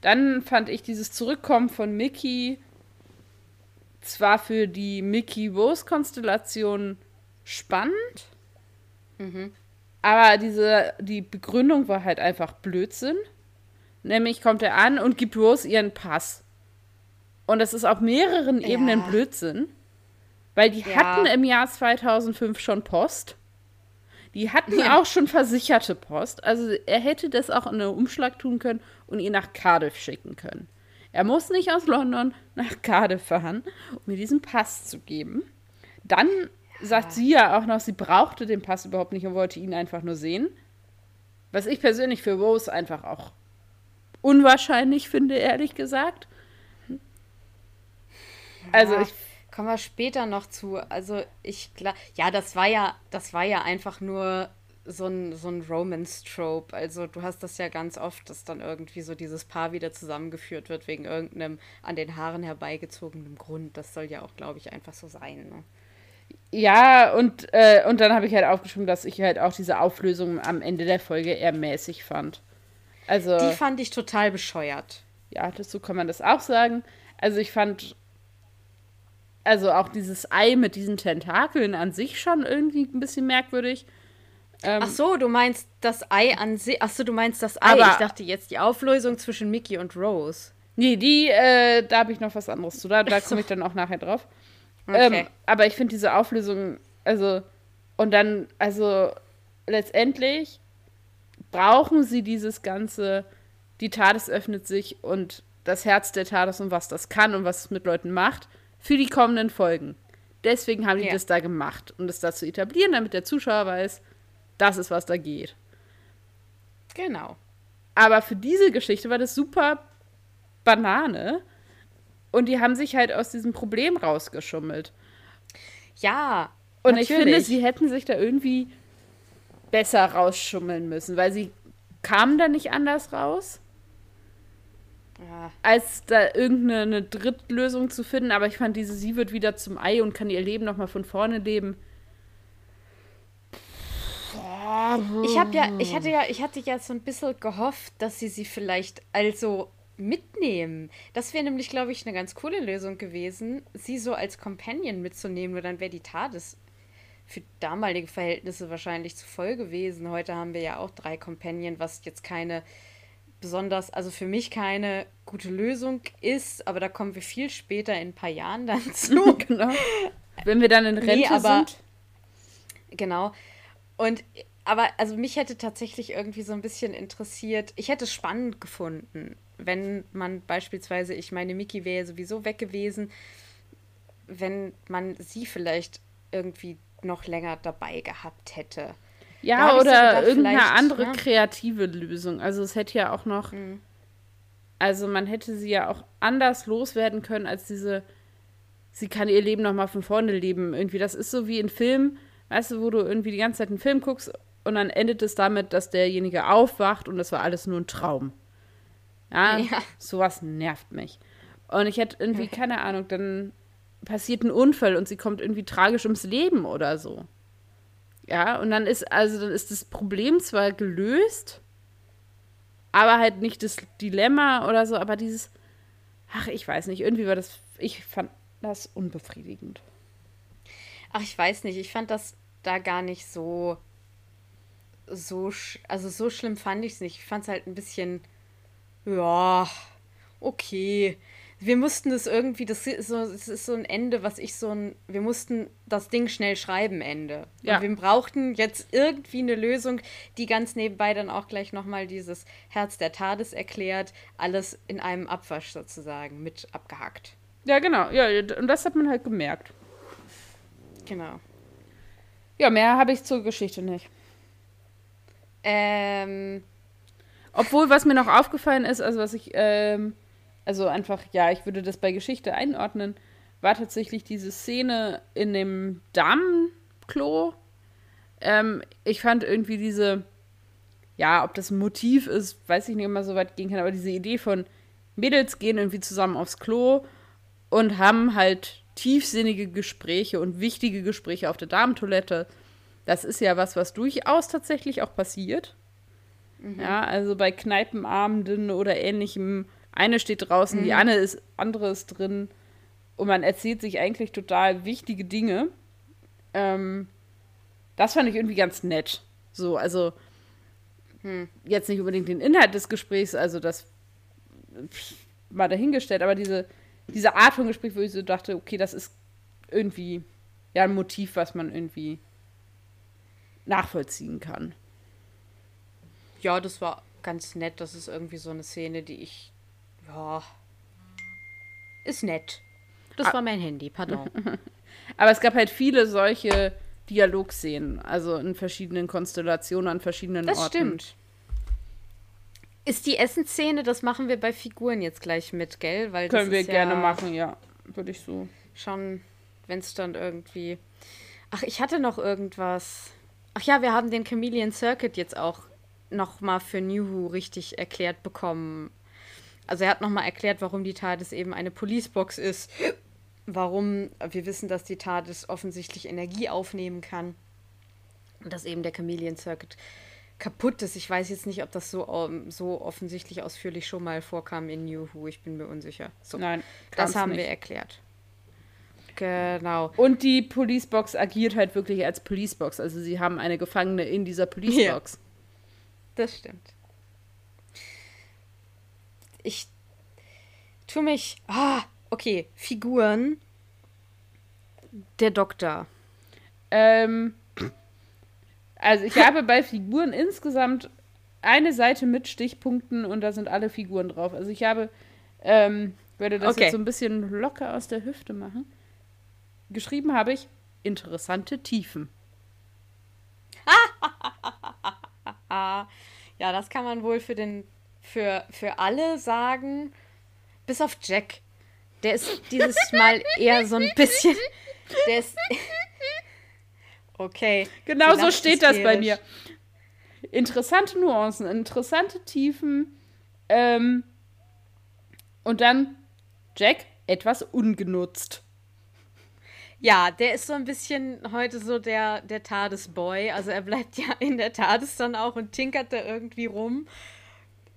Dann fand ich dieses Zurückkommen von Mickey zwar für die Mickey-Rose-Konstellation spannend, mhm. aber diese, die Begründung war halt einfach Blödsinn. Nämlich kommt er an und gibt Rose ihren Pass. Und das ist auf mehreren ja. Ebenen Blödsinn. Weil die ja. hatten im Jahr 2005 schon Post. Die hatten ja. auch schon versicherte Post. Also er hätte das auch in einen Umschlag tun können und ihn nach Cardiff schicken können. Er muss nicht aus London nach Cardiff fahren, um mir diesen Pass zu geben. Dann ja. sagt sie ja auch noch, sie brauchte den Pass überhaupt nicht und wollte ihn einfach nur sehen. Was ich persönlich für Rose einfach auch unwahrscheinlich finde, ehrlich gesagt. Also ja, ich kommen wir später noch zu. Also ich klar, ja, das war ja, das war ja einfach nur so ein, so ein Romance-Trope. Also du hast das ja ganz oft, dass dann irgendwie so dieses Paar wieder zusammengeführt wird wegen irgendeinem an den Haaren herbeigezogenen Grund. Das soll ja auch, glaube ich, einfach so sein. Ne? Ja, und, äh, und dann habe ich halt aufgeschrieben, dass ich halt auch diese Auflösung am Ende der Folge eher mäßig fand. Also, die fand ich total bescheuert. Ja, so kann man das auch sagen. Also ich fand, also auch dieses Ei mit diesen Tentakeln an sich schon irgendwie ein bisschen merkwürdig. Ähm, Ach so, du meinst das Ei an sich. Ach so, du meinst das Ei. Aber, ich dachte jetzt die Auflösung zwischen Mickey und Rose. Nee, die, äh, da habe ich noch was anderes zu. Da, da komme ich dann auch nachher drauf. Okay. Ähm, aber ich finde diese Auflösung, also, und dann, also, letztendlich brauchen sie dieses ganze, die TARDIS öffnet sich und das Herz der TARDIS und was das kann und was es mit Leuten macht, für die kommenden Folgen. Deswegen haben die ja. das da gemacht, um das da zu etablieren, damit der Zuschauer weiß, das ist, was da geht. Genau. Aber für diese Geschichte war das super Banane. Und die haben sich halt aus diesem Problem rausgeschummelt. Ja. Und natürlich. ich finde, sie hätten sich da irgendwie besser rausschummeln müssen, weil sie kamen da nicht anders raus. ja. als da irgendeine Drittlösung zu finden. Aber ich fand diese, sie wird wieder zum Ei und kann ihr Leben nochmal von vorne leben. Ich habe ja, ich hatte ja, ich hatte ja so ein bisschen gehofft, dass sie sie vielleicht also mitnehmen. Das wäre nämlich, glaube ich, eine ganz coole Lösung gewesen, sie so als Companion mitzunehmen, nur dann wäre die TARDIS für damalige Verhältnisse wahrscheinlich zu voll gewesen. Heute haben wir ja auch drei Companion, was jetzt keine besonders, also für mich keine gute Lösung ist, aber da kommen wir viel später in ein paar Jahren dann zu. genau. Wenn wir dann in Rente nee, aber, sind. Genau. Und aber also mich hätte tatsächlich irgendwie so ein bisschen interessiert. Ich hätte es spannend gefunden, wenn man beispielsweise, ich meine, Miki wäre sowieso weg gewesen, wenn man sie vielleicht irgendwie noch länger dabei gehabt hätte. Ja, oder gedacht, irgendeine andere ja. kreative Lösung. Also es hätte ja auch noch, mhm. also man hätte sie ja auch anders loswerden können als diese, sie kann ihr Leben noch mal von vorne leben. Irgendwie, das ist so wie in Filmen, weißt du, wo du irgendwie die ganze Zeit einen Film guckst und dann endet es damit, dass derjenige aufwacht und das war alles nur ein Traum. Ja, ja. sowas nervt mich. Und ich hätte irgendwie, keine Ahnung, dann passiert ein Unfall und sie kommt irgendwie tragisch ums Leben oder so. Ja, und dann ist, also dann ist das Problem zwar gelöst, aber halt nicht das Dilemma oder so, aber dieses, ach, ich weiß nicht, irgendwie war das, ich fand das unbefriedigend. Ach, ich weiß nicht, ich fand das da gar nicht so, so, also so schlimm fand ich es nicht. Ich fand es halt ein bisschen, ja, okay wir mussten das irgendwie, das ist, so, das ist so ein Ende, was ich so ein, wir mussten das Ding schnell schreiben, Ende. Ja. Und wir brauchten jetzt irgendwie eine Lösung, die ganz nebenbei dann auch gleich nochmal dieses Herz der Tades erklärt, alles in einem Abwasch sozusagen mit abgehackt. Ja, genau, ja, und das hat man halt gemerkt. Genau. Ja, mehr habe ich zur Geschichte nicht. Ähm. Obwohl, was mir noch aufgefallen ist, also was ich, ähm, also einfach, ja, ich würde das bei Geschichte einordnen, war tatsächlich diese Szene in dem Damenklo. Ähm, ich fand irgendwie diese, ja, ob das ein Motiv ist, weiß ich nicht immer so weit gehen kann, aber diese Idee von Mädels gehen irgendwie zusammen aufs Klo und haben halt tiefsinnige Gespräche und wichtige Gespräche auf der Damentoilette. Das ist ja was, was durchaus tatsächlich auch passiert. Mhm. Ja, also bei Kneipenabenden oder ähnlichem eine steht draußen, mhm. die eine ist, andere ist drin. Und man erzählt sich eigentlich total wichtige Dinge. Ähm, das fand ich irgendwie ganz nett. So, also hm. jetzt nicht unbedingt den Inhalt des Gesprächs, also das mal dahingestellt, aber diese, diese Art von Gespräch, wo ich so dachte, okay, das ist irgendwie ja ein Motiv, was man irgendwie nachvollziehen kann. Ja, das war ganz nett. Das ist irgendwie so eine Szene, die ich ja. Ist nett. Das ah. war mein Handy, pardon. Aber es gab halt viele solche Dialogszenen, also in verschiedenen Konstellationen an verschiedenen das Orten. Das stimmt. Ist die Essensszene, das machen wir bei Figuren jetzt gleich mit, gell? Weil Können wir gerne ja machen, ja. Würde ich so. Schon, wenn es dann irgendwie. Ach, ich hatte noch irgendwas. Ach ja, wir haben den Chameleon Circuit jetzt auch noch mal für New Who richtig erklärt bekommen. Also er hat nochmal erklärt, warum die TARDIS eben eine Policebox ist. Warum wir wissen, dass die TARDIS offensichtlich Energie aufnehmen kann. Und dass eben der Chameleon Circuit kaputt ist. Ich weiß jetzt nicht, ob das so, um, ähm, so offensichtlich ausführlich schon mal vorkam in New Who. Ich bin mir unsicher. So, Nein, das haben nicht. wir erklärt. Genau. Und die Policebox agiert halt wirklich als Policebox. Also sie haben eine Gefangene in dieser Policebox. Ja. Das stimmt ich tue mich. Ah, okay. Figuren. Der Doktor. Ähm, also ich habe bei Figuren insgesamt eine Seite mit Stichpunkten und da sind alle Figuren drauf. Also ich habe, ähm, werde das okay. jetzt so ein bisschen locker aus der Hüfte machen. Geschrieben habe ich interessante Tiefen. ja, das kann man wohl für den für, für alle sagen, bis auf Jack. Der ist dieses Mal eher so ein bisschen. Der ist. Okay. Genau so steht das bei mir. Interessante Nuancen, interessante Tiefen. Ähm, Und dann Jack etwas ungenutzt. Ja, der ist so ein bisschen heute so der, der TARDIS-Boy. Also er bleibt ja in der TARDIS dann auch und tinkert da irgendwie rum.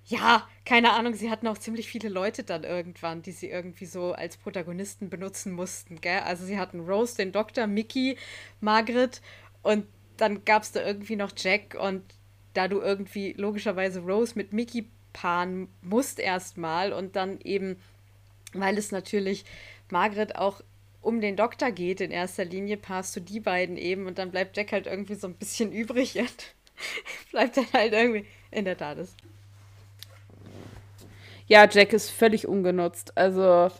Ja, keine Ahnung, sie hatten auch ziemlich viele Leute dann irgendwann, die sie irgendwie so als Protagonisten benutzen mussten, gell? Also sie hatten Rose, den Doktor, Mickey, Margaret und dann gab es da irgendwie noch Jack und da du irgendwie logischerweise Rose mit Mickey paaren musst erstmal und dann eben, weil es natürlich Margaret auch um den Doktor geht in erster Linie, passt du die beiden eben und dann bleibt Jack halt irgendwie so ein bisschen übrig und bleibt dann halt irgendwie in der Tat ist. Ja, Jack ist völlig ungenutzt. Also,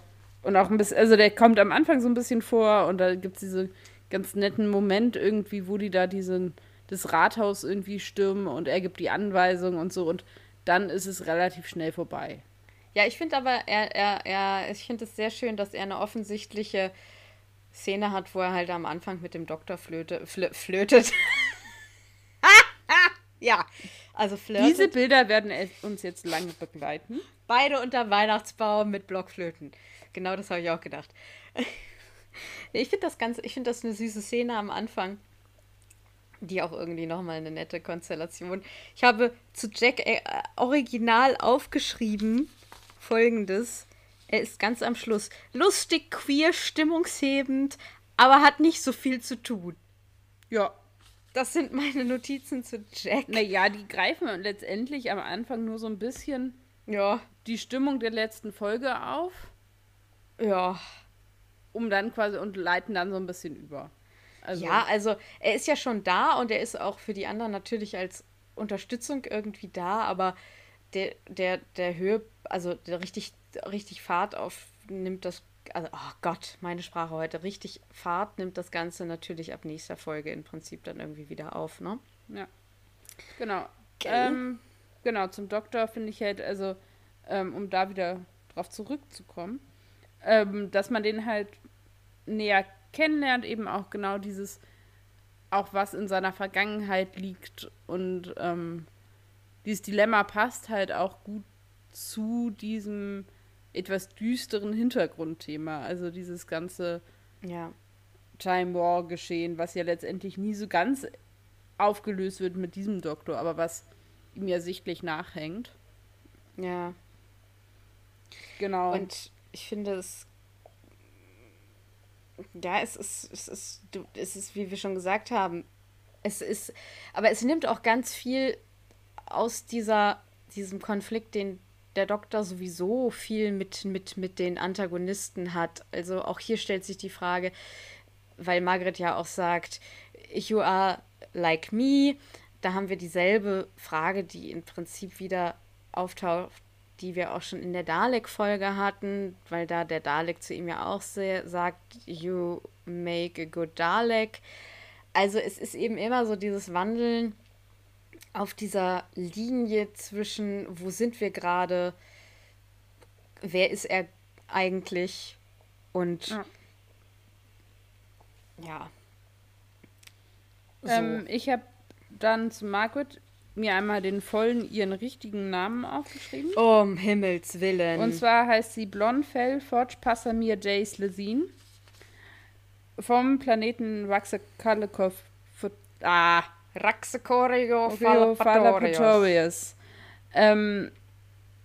und auch ein bisschen, also der kommt am Anfang so ein bisschen vor und da gibt es diese ganz netten Moment irgendwie, wo die da diesen, das Rathaus irgendwie stürmen und er gibt die Anweisung und so und dann ist es relativ schnell vorbei. Ja, ich finde aber, er, er, er, ich finde es sehr schön, dass er eine offensichtliche Szene hat, wo er halt am Anfang mit dem Doktor flöte, flö, flötet. ja, also flirtet. Diese Bilder werden uns jetzt lange begleiten. Beide unter Weihnachtsbaum mit Blockflöten. Genau das habe ich auch gedacht. ich finde das ganz, ich finde das eine süße Szene am Anfang. Die auch irgendwie nochmal eine nette Konstellation. Ich habe zu Jack äh, original aufgeschrieben folgendes. Er ist ganz am Schluss. Lustig, queer, stimmungshebend, aber hat nicht so viel zu tun. Ja. Das sind meine Notizen zu Jack. Naja, die greifen letztendlich am Anfang nur so ein bisschen ja. die Stimmung der letzten Folge auf. Ja. Um dann quasi und leiten dann so ein bisschen über. Also, ja, also er ist ja schon da und er ist auch für die anderen natürlich als Unterstützung irgendwie da, aber der, der, der Höhe, also der richtig, richtig Fahrt auf nimmt das, also oh Gott, meine Sprache heute, richtig Fahrt nimmt das Ganze natürlich ab nächster Folge im Prinzip dann irgendwie wieder auf, ne? Ja. Genau. Ähm, genau, zum Doktor finde ich halt, also, ähm, um da wieder drauf zurückzukommen, ähm, dass man den halt näher kennenlernt, eben auch genau dieses, auch was in seiner Vergangenheit liegt und ähm, dieses Dilemma passt halt auch gut zu diesem etwas düsteren Hintergrundthema. Also dieses ganze ja. Time War Geschehen, was ja letztendlich nie so ganz aufgelöst wird mit diesem Doktor, aber was ihm ja sichtlich nachhängt. Ja. Genau. Und ich finde es. Ja, es ist, es ist, es ist, wie wir schon gesagt haben, es ist, aber es nimmt auch ganz viel aus dieser, diesem Konflikt, den der Doktor sowieso viel mit, mit, mit den Antagonisten hat. Also auch hier stellt sich die Frage, weil Margaret ja auch sagt, you are like me. Da haben wir dieselbe Frage, die im Prinzip wieder auftaucht, die wir auch schon in der Dalek-Folge hatten, weil da der Dalek zu ihm ja auch sehr sagt, you make a good Dalek. Also es ist eben immer so dieses Wandeln auf dieser Linie zwischen, wo sind wir gerade, wer ist er eigentlich und ja. ja. So. Ähm, ich habe dann zu Margaret mir einmal den vollen, ihren richtigen Namen aufgeschrieben. Um Himmels Willen. Und zwar heißt sie Blonfell Forge Passamir Jace Lesin vom Planeten Waxakalekov. Ah, Raxacorio Ähm,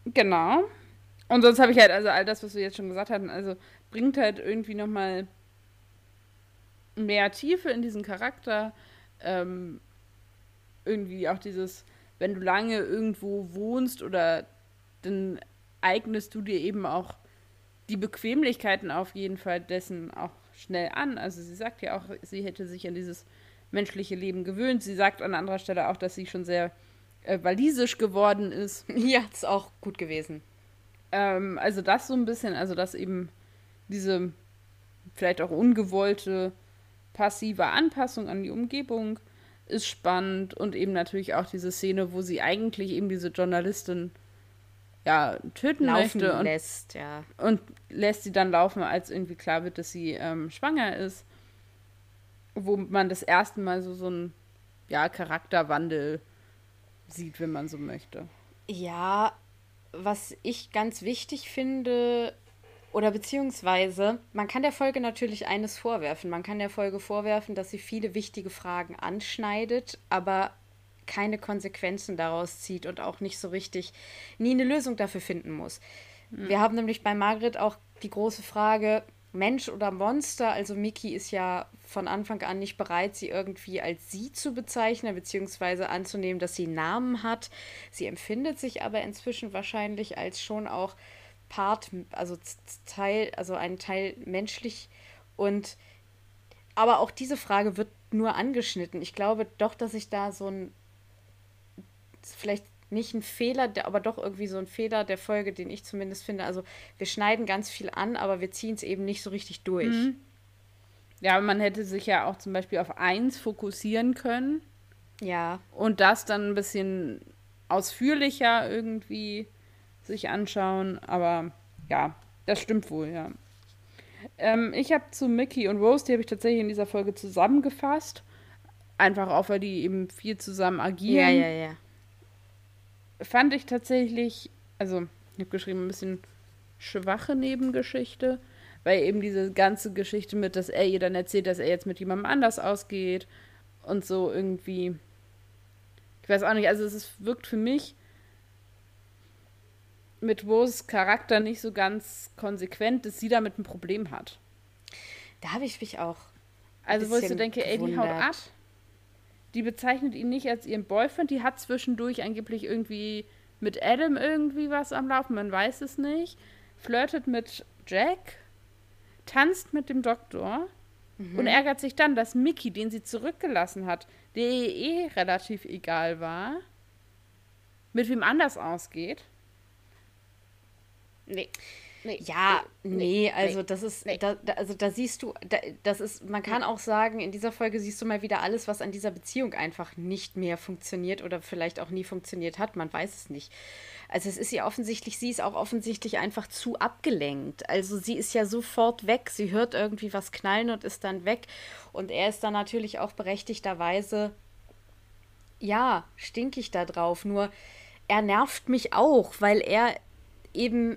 genau. Und sonst habe ich halt, also all das, was wir jetzt schon gesagt hatten, also bringt halt irgendwie nochmal mehr Tiefe in diesen Charakter. Ähm, irgendwie auch dieses, wenn du lange irgendwo wohnst oder dann eignest du dir eben auch die Bequemlichkeiten auf jeden Fall dessen auch schnell an. Also sie sagt ja auch, sie hätte sich an dieses menschliche Leben gewöhnt. Sie sagt an anderer Stelle auch, dass sie schon sehr äh, walisisch geworden ist. Ja, ist auch gut gewesen. Ähm, also das so ein bisschen, also dass eben diese vielleicht auch ungewollte passive Anpassung an die Umgebung ist spannend und eben natürlich auch diese Szene, wo sie eigentlich eben diese Journalistin ja töten laufen möchte und lässt, ja. und lässt sie dann laufen, als irgendwie klar wird, dass sie ähm, schwanger ist wo man das erste Mal so, so einen ja, Charakterwandel sieht, wenn man so möchte. Ja, was ich ganz wichtig finde, oder beziehungsweise, man kann der Folge natürlich eines vorwerfen. Man kann der Folge vorwerfen, dass sie viele wichtige Fragen anschneidet, aber keine Konsequenzen daraus zieht und auch nicht so richtig nie eine Lösung dafür finden muss. Mhm. Wir haben nämlich bei Margret auch die große Frage, Mensch oder Monster. Also Miki ist ja von Anfang an nicht bereit, sie irgendwie als sie zu bezeichnen, beziehungsweise anzunehmen, dass sie Namen hat. Sie empfindet sich aber inzwischen wahrscheinlich als schon auch Part, also Teil, also ein Teil menschlich und aber auch diese Frage wird nur angeschnitten. Ich glaube doch, dass ich da so ein vielleicht nicht ein Fehler, aber doch irgendwie so ein Fehler der Folge, den ich zumindest finde. Also wir schneiden ganz viel an, aber wir ziehen es eben nicht so richtig durch. Mhm. Ja, man hätte sich ja auch zum Beispiel auf eins fokussieren können. Ja. Und das dann ein bisschen ausführlicher irgendwie sich anschauen. Aber ja, das stimmt wohl, ja. Ähm, ich habe zu Mickey und Rose, die habe ich tatsächlich in dieser Folge zusammengefasst. Einfach auch, weil die eben viel zusammen agieren. Ja, ja, ja fand ich tatsächlich, also ich habe geschrieben, ein bisschen schwache Nebengeschichte, weil eben diese ganze Geschichte mit, dass er ihr dann erzählt, dass er jetzt mit jemandem anders ausgeht und so irgendwie. Ich weiß auch nicht, also es ist, wirkt für mich mit Rose Charakter nicht so ganz konsequent, dass sie damit ein Problem hat. Da habe ich mich auch. Also, wo ich so denke, ey, die haut ab die bezeichnet ihn nicht als ihren Boyfriend. Die hat zwischendurch angeblich irgendwie mit Adam irgendwie was am Laufen, man weiß es nicht. Flirtet mit Jack, tanzt mit dem Doktor mhm. und ärgert sich dann, dass Mickey, den sie zurückgelassen hat, der ihr eh relativ egal war, mit wem anders ausgeht. Nee. Nee, ja, nee, nee also das ist, da, da, also da siehst du, da, das ist, man kann auch sagen, in dieser Folge siehst du mal wieder alles, was an dieser Beziehung einfach nicht mehr funktioniert oder vielleicht auch nie funktioniert hat, man weiß es nicht. Also es ist ja offensichtlich, sie ist auch offensichtlich einfach zu abgelenkt. Also sie ist ja sofort weg, sie hört irgendwie was knallen und ist dann weg. Und er ist dann natürlich auch berechtigterweise, ja, stinkig da drauf. Nur er nervt mich auch, weil er eben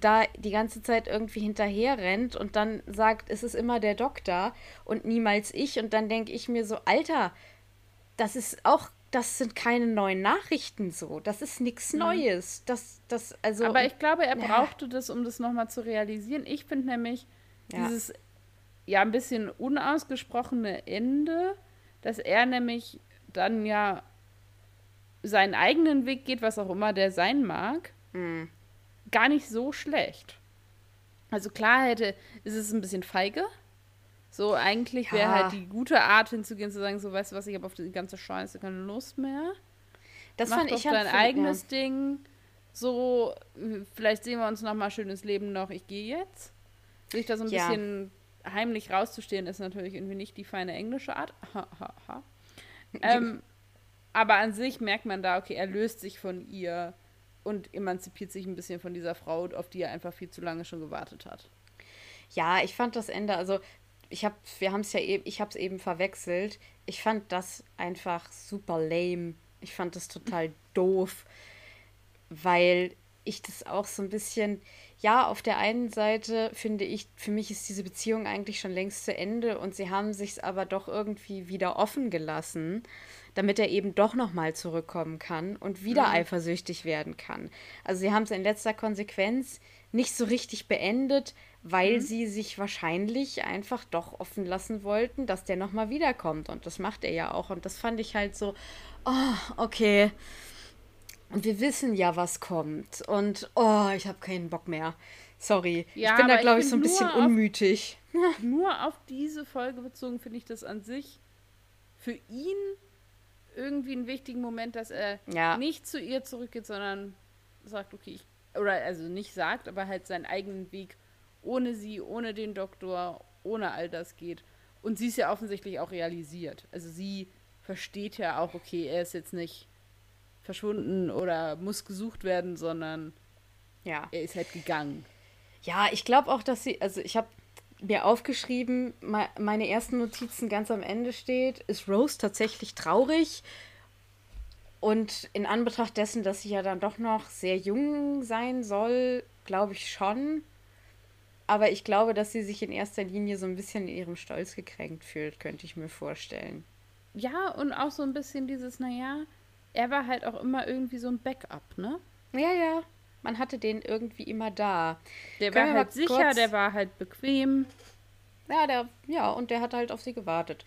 da die ganze Zeit irgendwie hinterher rennt und dann sagt, es ist immer der Doktor und niemals ich. Und dann denke ich mir so, Alter, das ist auch, das sind keine neuen Nachrichten so. Das ist nichts mhm. Neues. Das, das, also, Aber ich glaube, er ja. brauchte das, um das nochmal zu realisieren. Ich finde nämlich ja. dieses ja ein bisschen unausgesprochene Ende, dass er nämlich dann ja seinen eigenen Weg geht, was auch immer der sein mag. Mhm gar nicht so schlecht. Also klar hätte, ist es ein bisschen feige. So, eigentlich wäre ja. halt die gute Art hinzugehen, zu sagen, so, weißt du was, ich habe auf die ganze Scheiße keine Lust mehr. Das Mach fand doch ich halt dein halt eigenes ja. Ding. So, vielleicht sehen wir uns noch mal schönes Leben noch, ich gehe jetzt. Sich da so ein ja. bisschen heimlich rauszustehen, ist natürlich irgendwie nicht die feine englische Art. Ha, ha, ha. ähm, aber an sich merkt man da, okay, er löst sich von ihr und emanzipiert sich ein bisschen von dieser Frau, auf die er einfach viel zu lange schon gewartet hat. Ja, ich fand das Ende, also ich habe, wir haben es ja eben, ich habe es eben verwechselt. Ich fand das einfach super lame. Ich fand das total doof, weil ich das auch so ein bisschen, ja, auf der einen Seite finde ich, für mich ist diese Beziehung eigentlich schon längst zu Ende und sie haben sich aber doch irgendwie wieder offen gelassen damit er eben doch nochmal zurückkommen kann und wieder mhm. eifersüchtig werden kann. Also sie haben es in letzter Konsequenz nicht so richtig beendet, weil mhm. sie sich wahrscheinlich einfach doch offen lassen wollten, dass der nochmal wiederkommt. Und das macht er ja auch. Und das fand ich halt so, oh, okay. Und wir wissen ja, was kommt. Und oh, ich habe keinen Bock mehr. Sorry. Ja, ich bin da, glaube ich, so ein bisschen auf, unmütig. Nur auf diese Folge bezogen finde ich das an sich für ihn irgendwie einen wichtigen Moment, dass er ja. nicht zu ihr zurückgeht, sondern sagt, okay, ich, oder also nicht sagt, aber halt seinen eigenen Weg ohne sie, ohne den Doktor, ohne all das geht. Und sie ist ja offensichtlich auch realisiert. Also sie versteht ja auch, okay, er ist jetzt nicht verschwunden oder muss gesucht werden, sondern ja. er ist halt gegangen. Ja, ich glaube auch, dass sie, also ich habe mir aufgeschrieben, meine ersten Notizen ganz am Ende steht, ist Rose tatsächlich traurig? Und in Anbetracht dessen, dass sie ja dann doch noch sehr jung sein soll, glaube ich schon. Aber ich glaube, dass sie sich in erster Linie so ein bisschen in ihrem Stolz gekränkt fühlt, könnte ich mir vorstellen. Ja, und auch so ein bisschen dieses, naja, er war halt auch immer irgendwie so ein Backup, ne? Ja, ja. Man hatte den irgendwie immer da. Der Können war halt sicher, kurz... der war halt bequem. Ja, der, ja, und der hat halt auf sie gewartet.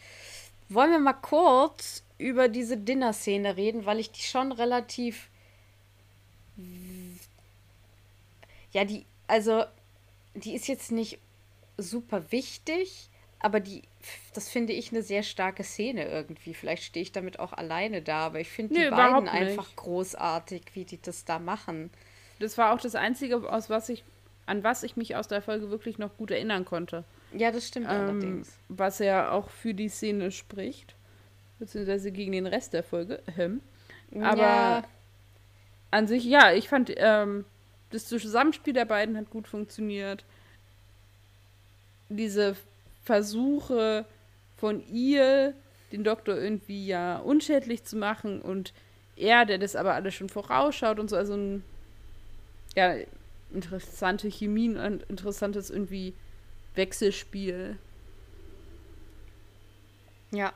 Wollen wir mal kurz über diese Dinner-Szene reden, weil ich die schon relativ. Ja, die. Also, die ist jetzt nicht super wichtig, aber die. Das finde ich eine sehr starke Szene irgendwie. Vielleicht stehe ich damit auch alleine da, aber ich finde die beiden einfach großartig, wie die das da machen. Das war auch das Einzige, aus was ich, an was ich mich aus der Folge wirklich noch gut erinnern konnte. Ja, das stimmt ähm, allerdings. Was ja auch für die Szene spricht beziehungsweise gegen den Rest der Folge. Ähm. Aber ja. an sich, ja, ich fand, ähm, das Zusammenspiel der beiden hat gut funktioniert. Diese Versuche von ihr, den Doktor irgendwie ja unschädlich zu machen und er, der das aber alles schon vorausschaut und so, also ein, ja, interessante Chemie und interessantes irgendwie Wechselspiel. Ja,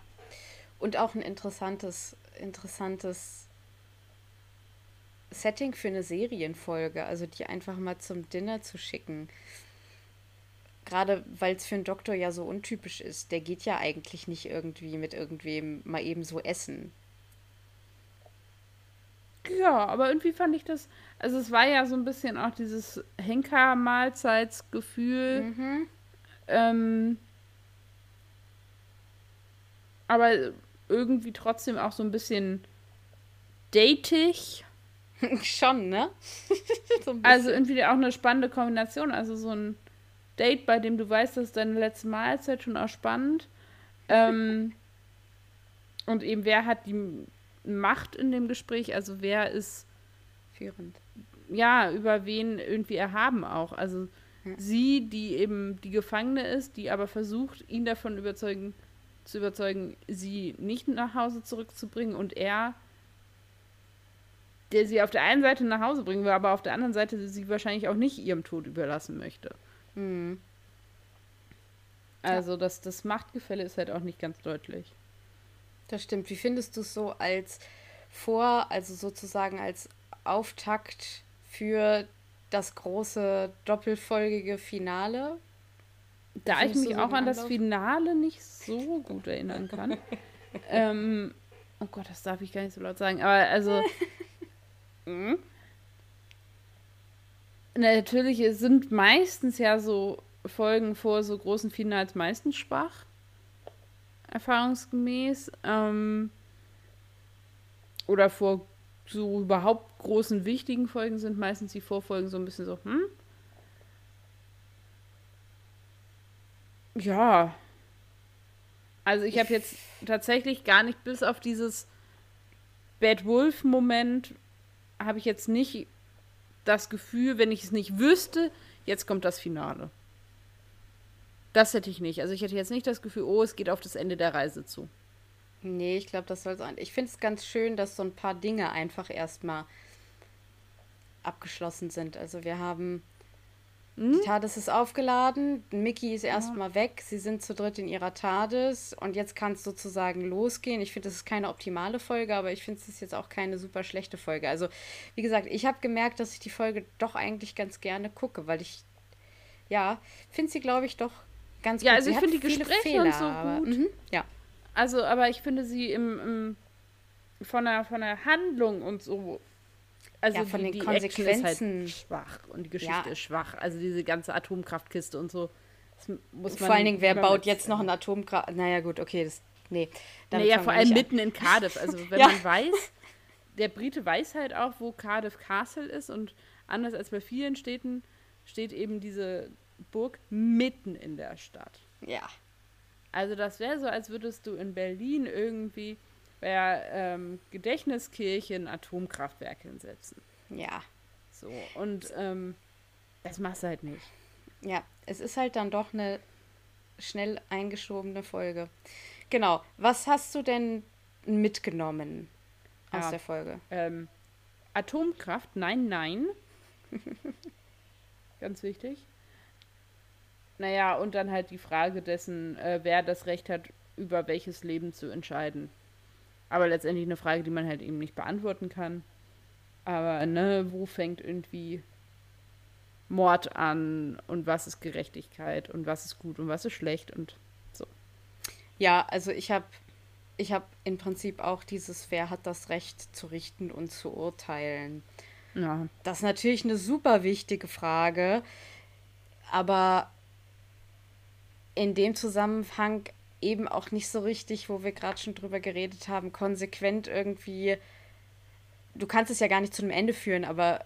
und auch ein interessantes, interessantes Setting für eine Serienfolge, also die einfach mal zum Dinner zu schicken. Gerade weil es für einen Doktor ja so untypisch ist. Der geht ja eigentlich nicht irgendwie mit irgendwem mal eben so essen. Ja, aber irgendwie fand ich das, also es war ja so ein bisschen auch dieses Henker-Mahlzeitsgefühl. Mhm. Ähm, aber irgendwie trotzdem auch so ein bisschen datig. Schon, ne? so also irgendwie auch eine spannende Kombination. Also so ein Date, bei dem du weißt, das ist deine letzte Mahlzeit, schon auch spannend. ähm, und eben, wer hat die Macht in dem Gespräch? Also wer ist führend? Ja, über wen irgendwie erhaben auch. Also ja. sie, die eben die Gefangene ist, die aber versucht, ihn davon überzeugen, zu überzeugen, sie nicht nach Hause zurückzubringen und er, der sie auf der einen Seite nach Hause bringen will, aber auf der anderen Seite sie wahrscheinlich auch nicht ihrem Tod überlassen möchte. Mhm. Also ja. das, das Machtgefälle ist halt auch nicht ganz deutlich. Das stimmt. Wie findest du es so als Vor, also sozusagen als Auftakt für das große doppelfolgige Finale? Da ich mich so auch an das Finale nicht so gut erinnern kann. ähm, oh Gott, das darf ich gar nicht so laut sagen. Aber also. mh. Natürlich sind meistens ja so Folgen vor so großen Finals meistens schwach. Erfahrungsgemäß. Ähm, oder vor so überhaupt großen, wichtigen Folgen sind meistens die Vorfolgen so ein bisschen so, hm? Ja. Also ich habe jetzt tatsächlich gar nicht bis auf dieses Bad Wolf-Moment habe ich jetzt nicht das Gefühl, wenn ich es nicht wüsste, jetzt kommt das Finale. Das hätte ich nicht. Also ich hätte jetzt nicht das Gefühl, oh, es geht auf das Ende der Reise zu. Nee, ich glaube, das soll sein. Ich finde es ganz schön, dass so ein paar Dinge einfach erstmal abgeschlossen sind. Also wir haben hm? Die TARDIS ist aufgeladen, Mickey ist erstmal ja. weg, sie sind zu dritt in ihrer TARDIS und jetzt kann es sozusagen losgehen. Ich finde, das ist keine optimale Folge, aber ich finde, es ist jetzt auch keine super schlechte Folge. Also, wie gesagt, ich habe gemerkt, dass ich die Folge doch eigentlich ganz gerne gucke, weil ich, ja, finde sie, glaube ich, doch ganz ja, gut. Ja, also ich finde die Gespräche Fehler, und so aber, gut. Mh, ja. Also, aber ich finde sie im, im von, der, von der Handlung und so also ja, von die, den die Konsequenzen ist halt schwach und die Geschichte ja. ist schwach. Also diese ganze Atomkraftkiste und so. Vor allen Dingen, wer baut jetzt noch ein Atomkraft? Naja, gut, okay, das. Nee. Naja, vor allem mitten in Cardiff. Also, wenn ja. man weiß, der Brite weiß halt auch, wo Cardiff Castle ist und anders als bei vielen Städten steht eben diese Burg mitten in der Stadt. Ja. Also, das wäre so, als würdest du in Berlin irgendwie bei ähm, Gedächtniskirche ein Atomkraftwerk hinsetzen. Ja. So, und ähm, das machst du halt nicht. Ja, es ist halt dann doch eine schnell eingeschobene Folge. Genau. Was hast du denn mitgenommen aus ja. der Folge. Ähm, Atomkraft, nein, nein. Ganz wichtig. Naja, und dann halt die Frage dessen, äh, wer das Recht hat, über welches Leben zu entscheiden. Aber letztendlich eine Frage, die man halt eben nicht beantworten kann. Aber, ne, wo fängt irgendwie Mord an und was ist Gerechtigkeit und was ist gut und was ist schlecht und so. Ja, also ich habe ich habe im Prinzip auch dieses, wer hat das Recht zu richten und zu urteilen. Ja. Das ist natürlich eine super wichtige Frage, aber in dem Zusammenhang eben auch nicht so richtig, wo wir gerade schon drüber geredet haben, konsequent irgendwie. Du kannst es ja gar nicht zu einem Ende führen, aber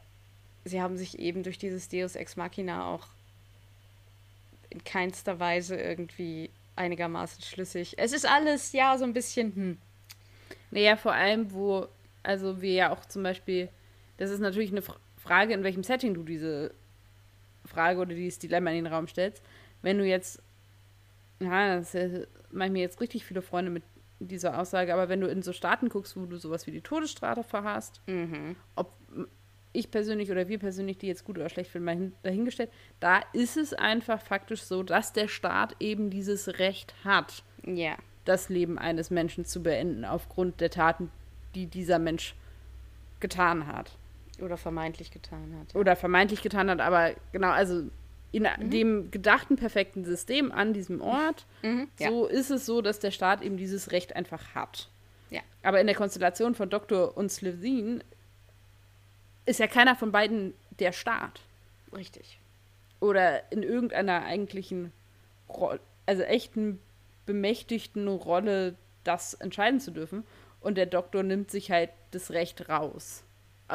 sie haben sich eben durch dieses Deus Ex Machina auch in keinster Weise irgendwie einigermaßen schlüssig. Es ist alles ja so ein bisschen, hm. Naja, vor allem, wo, also wir ja auch zum Beispiel, das ist natürlich eine Frage, in welchem Setting du diese Frage oder dieses Dilemma in den Raum stellst. Wenn du jetzt, ja, das machen mir jetzt richtig viele Freunde mit dieser Aussage, aber wenn du in so Staaten guckst, wo du sowas wie die Todesstrafe verhast, mhm. ob ich persönlich oder wir persönlich, die jetzt gut oder schlecht finden, mal dahingestellt, da ist es einfach faktisch so, dass der Staat eben dieses Recht hat, ja. das Leben eines Menschen zu beenden, aufgrund der Taten, die dieser Mensch getan hat. Oder vermeintlich getan hat. Oder vermeintlich getan hat, aber genau, also in mhm. dem gedachten perfekten System an diesem Ort, mhm, ja. so ist es so, dass der Staat eben dieses Recht einfach hat. Ja. Aber in der Konstellation von Doktor und Slevin ist ja keiner von beiden der Staat. Richtig. Oder in irgendeiner eigentlichen, Ro also echten bemächtigten Rolle, das entscheiden zu dürfen. Und der Doktor nimmt sich halt das Recht raus.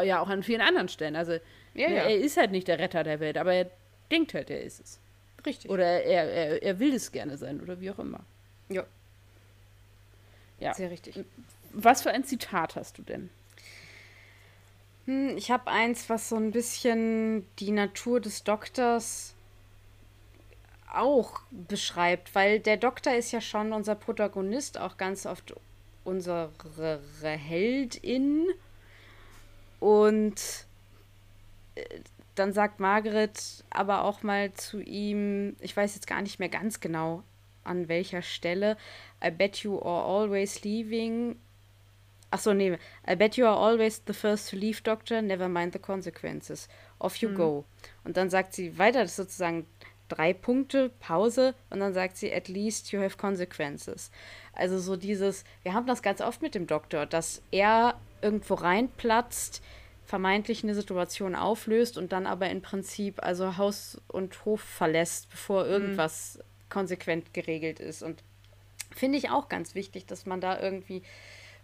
Ja, auch an vielen anderen Stellen. Also ja. er ist halt nicht der Retter der Welt, aber er denkt halt, er ist es. Richtig. Oder er, er, er will es gerne sein oder wie auch immer. Ja. Ja. Sehr richtig. Was für ein Zitat hast du denn? Hm, ich habe eins, was so ein bisschen die Natur des Doktors auch beschreibt, weil der Doktor ist ja schon unser Protagonist, auch ganz oft unsere Heldin. Und äh, dann sagt Margaret aber auch mal zu ihm, ich weiß jetzt gar nicht mehr ganz genau an welcher Stelle, I bet you are always leaving Achso, nee. I bet you are always the first to leave, Doctor. Never mind the consequences. Off you mhm. go. Und dann sagt sie weiter, das ist sozusagen drei Punkte, Pause. Und dann sagt sie, at least you have consequences. Also so dieses, wir haben das ganz oft mit dem Doktor, dass er irgendwo reinplatzt, vermeintlich eine Situation auflöst und dann aber im Prinzip also Haus und Hof verlässt, bevor mhm. irgendwas mhm. konsequent geregelt ist. Und finde ich auch ganz wichtig, dass man da irgendwie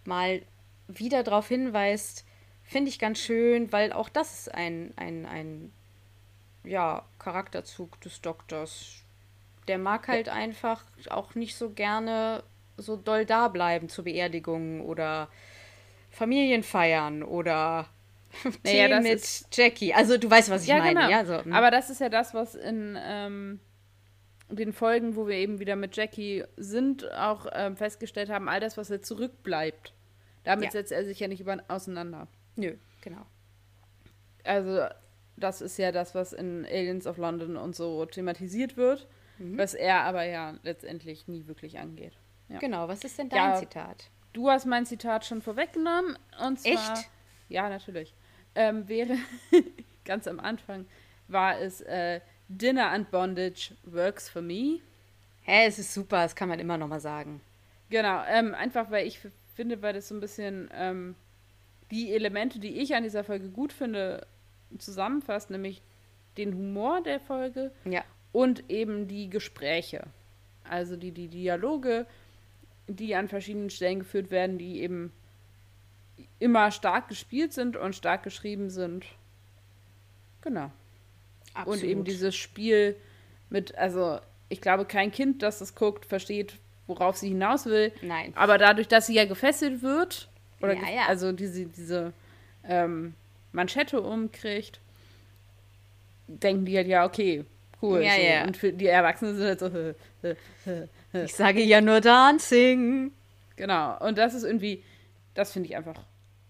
mal wieder darauf hinweist, finde ich ganz schön, weil auch das ist ein, ein, ein ja, Charakterzug des Doktors. Der mag halt ja. einfach auch nicht so gerne so doll da bleiben zu Beerdigungen oder Familienfeiern oder naja, mit ist... Jackie. Also du weißt, was ich ja, meine. Genau. Ja, so. Hm. Aber das ist ja das, was in ähm, den Folgen, wo wir eben wieder mit Jackie sind, auch ähm, festgestellt haben, all das, was jetzt zurückbleibt, damit ja. setzt er sich ja nicht über, auseinander. Nö, genau. Also, das ist ja das, was in Aliens of London und so thematisiert wird, mhm. was er aber ja letztendlich nie wirklich angeht. Ja. Genau, was ist denn dein Zitat? Du hast mein Zitat schon vorweggenommen. Und zwar, Echt? Ja, natürlich. Ähm, wäre ganz am Anfang war es äh, Dinner and Bondage works for me. Hä, es ist super, das kann man immer noch mal sagen. Genau, ähm, einfach weil ich finde, weil das so ein bisschen ähm, die Elemente, die ich an dieser Folge gut finde, zusammenfasst, nämlich den Humor der Folge ja. und eben die Gespräche. Also die, die Dialoge, die an verschiedenen Stellen geführt werden, die eben immer stark gespielt sind und stark geschrieben sind. Genau. Absolut. Und eben dieses Spiel mit, also ich glaube, kein Kind, das das guckt, versteht, worauf sie hinaus will. Nein. Aber dadurch, dass sie ja gefesselt wird, oder ja, ja. also diese, diese ähm, Manschette umkriegt, denken die halt, ja, okay, cool. Ja, so. ja. Und für die Erwachsenen sind halt so, ich sage ja nur Dancing. Genau. Und das ist irgendwie, das finde ich einfach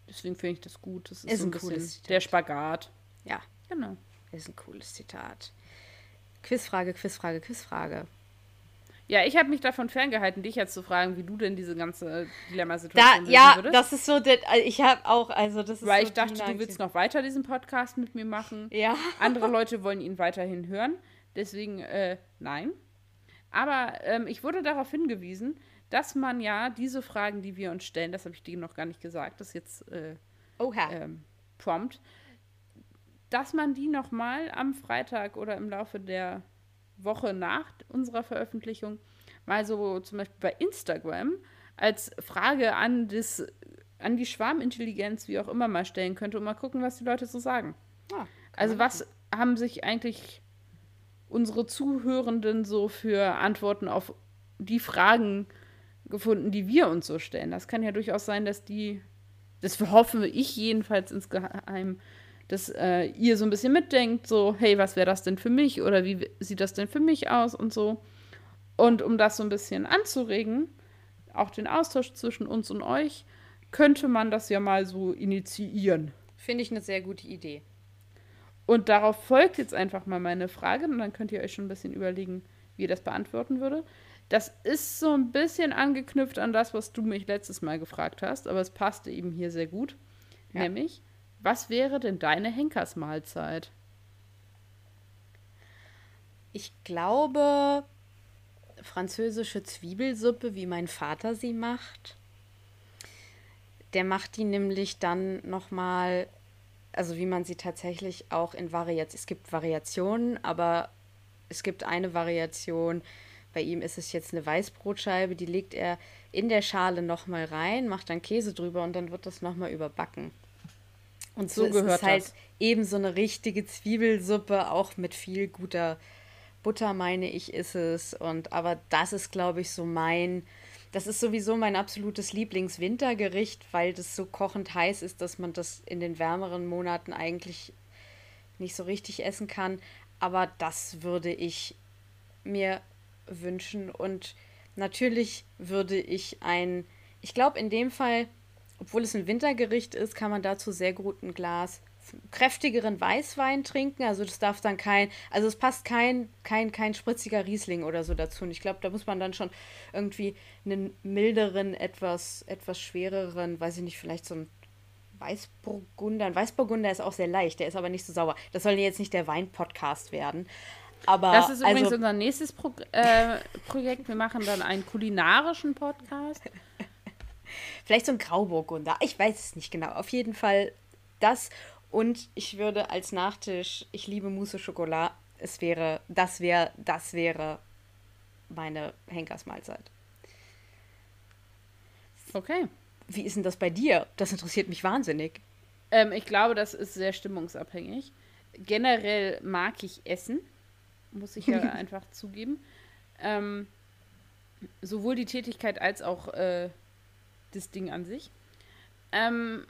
Deswegen finde ich das gut. Das ist, ist so ein, ein bisschen der Spagat. Ja. Genau. Ist ein cooles Zitat. Quizfrage, Quizfrage, Quizfrage. Ja, ich habe mich davon ferngehalten, dich jetzt zu fragen, wie du denn diese ganze Dilemma-Situation da, Ja, würdest. das ist so, ich habe auch, also das ist Weil so ich dachte, du willst noch weiter diesen Podcast mit mir machen. Ja. Andere Leute wollen ihn weiterhin hören. Deswegen, äh, nein. Aber ähm, ich wurde darauf hingewiesen, dass man ja diese Fragen, die wir uns stellen, das habe ich dir noch gar nicht gesagt, das ist jetzt äh, ähm, Prompt, dass man die nochmal am Freitag oder im Laufe der Woche nach unserer Veröffentlichung mal so zum Beispiel bei Instagram als Frage an, das, an die Schwarmintelligenz, wie auch immer, mal stellen könnte und mal gucken, was die Leute so sagen. Ah, also was haben sich eigentlich unsere Zuhörenden so für Antworten auf die Fragen gefunden, die wir uns so stellen? Das kann ja durchaus sein, dass die, das hoffe ich jedenfalls insgeheim, dass äh, ihr so ein bisschen mitdenkt, so, hey, was wäre das denn für mich oder wie sieht das denn für mich aus und so. Und um das so ein bisschen anzuregen, auch den Austausch zwischen uns und euch, könnte man das ja mal so initiieren. Finde ich eine sehr gute Idee. Und darauf folgt jetzt einfach mal meine Frage und dann könnt ihr euch schon ein bisschen überlegen, wie ihr das beantworten würde. Das ist so ein bisschen angeknüpft an das, was du mich letztes Mal gefragt hast, aber es passte eben hier sehr gut. Ja. Nämlich, was wäre denn deine Henkersmahlzeit? Ich glaube, französische Zwiebelsuppe, wie mein Vater sie macht. Der macht die nämlich dann nochmal, also wie man sie tatsächlich auch in Variationen, es gibt Variationen, aber es gibt eine Variation, bei ihm ist es jetzt eine Weißbrotscheibe, die legt er in der Schale nochmal rein, macht dann Käse drüber und dann wird das nochmal überbacken. Und so, so gehört es halt das. eben so eine richtige Zwiebelsuppe, auch mit viel guter Butter, meine ich, ist es. Und aber das ist, glaube ich, so mein. Das ist sowieso mein absolutes Lieblingswintergericht, weil das so kochend heiß ist, dass man das in den wärmeren Monaten eigentlich nicht so richtig essen kann. Aber das würde ich mir wünschen. Und natürlich würde ich ein, ich glaube in dem Fall obwohl es ein Wintergericht ist, kann man dazu sehr gut ein Glas kräftigeren Weißwein trinken. Also das darf dann kein, also es passt kein, kein, kein spritziger Riesling oder so dazu. Und ich glaube, da muss man dann schon irgendwie einen milderen, etwas, etwas schwereren, weiß ich nicht, vielleicht so ein Weißburgunder. Ein Weißburgunder ist auch sehr leicht, der ist aber nicht so sauer. Das soll jetzt nicht der Wein-Podcast werden. Aber, das ist übrigens also, unser nächstes Pro äh, Projekt. Wir machen dann einen kulinarischen Podcast. Vielleicht so ein Grauburgunder. Ich weiß es nicht genau. Auf jeden Fall das. Und ich würde als Nachtisch, ich liebe Mousse Schokolade. Es wäre, das wäre, das wäre meine Henkersmahlzeit. Okay. Wie ist denn das bei dir? Das interessiert mich wahnsinnig. Ähm, ich glaube, das ist sehr stimmungsabhängig. Generell mag ich Essen, muss ich ja einfach zugeben. Ähm, sowohl die Tätigkeit als auch äh, das Ding an sich. Ähm,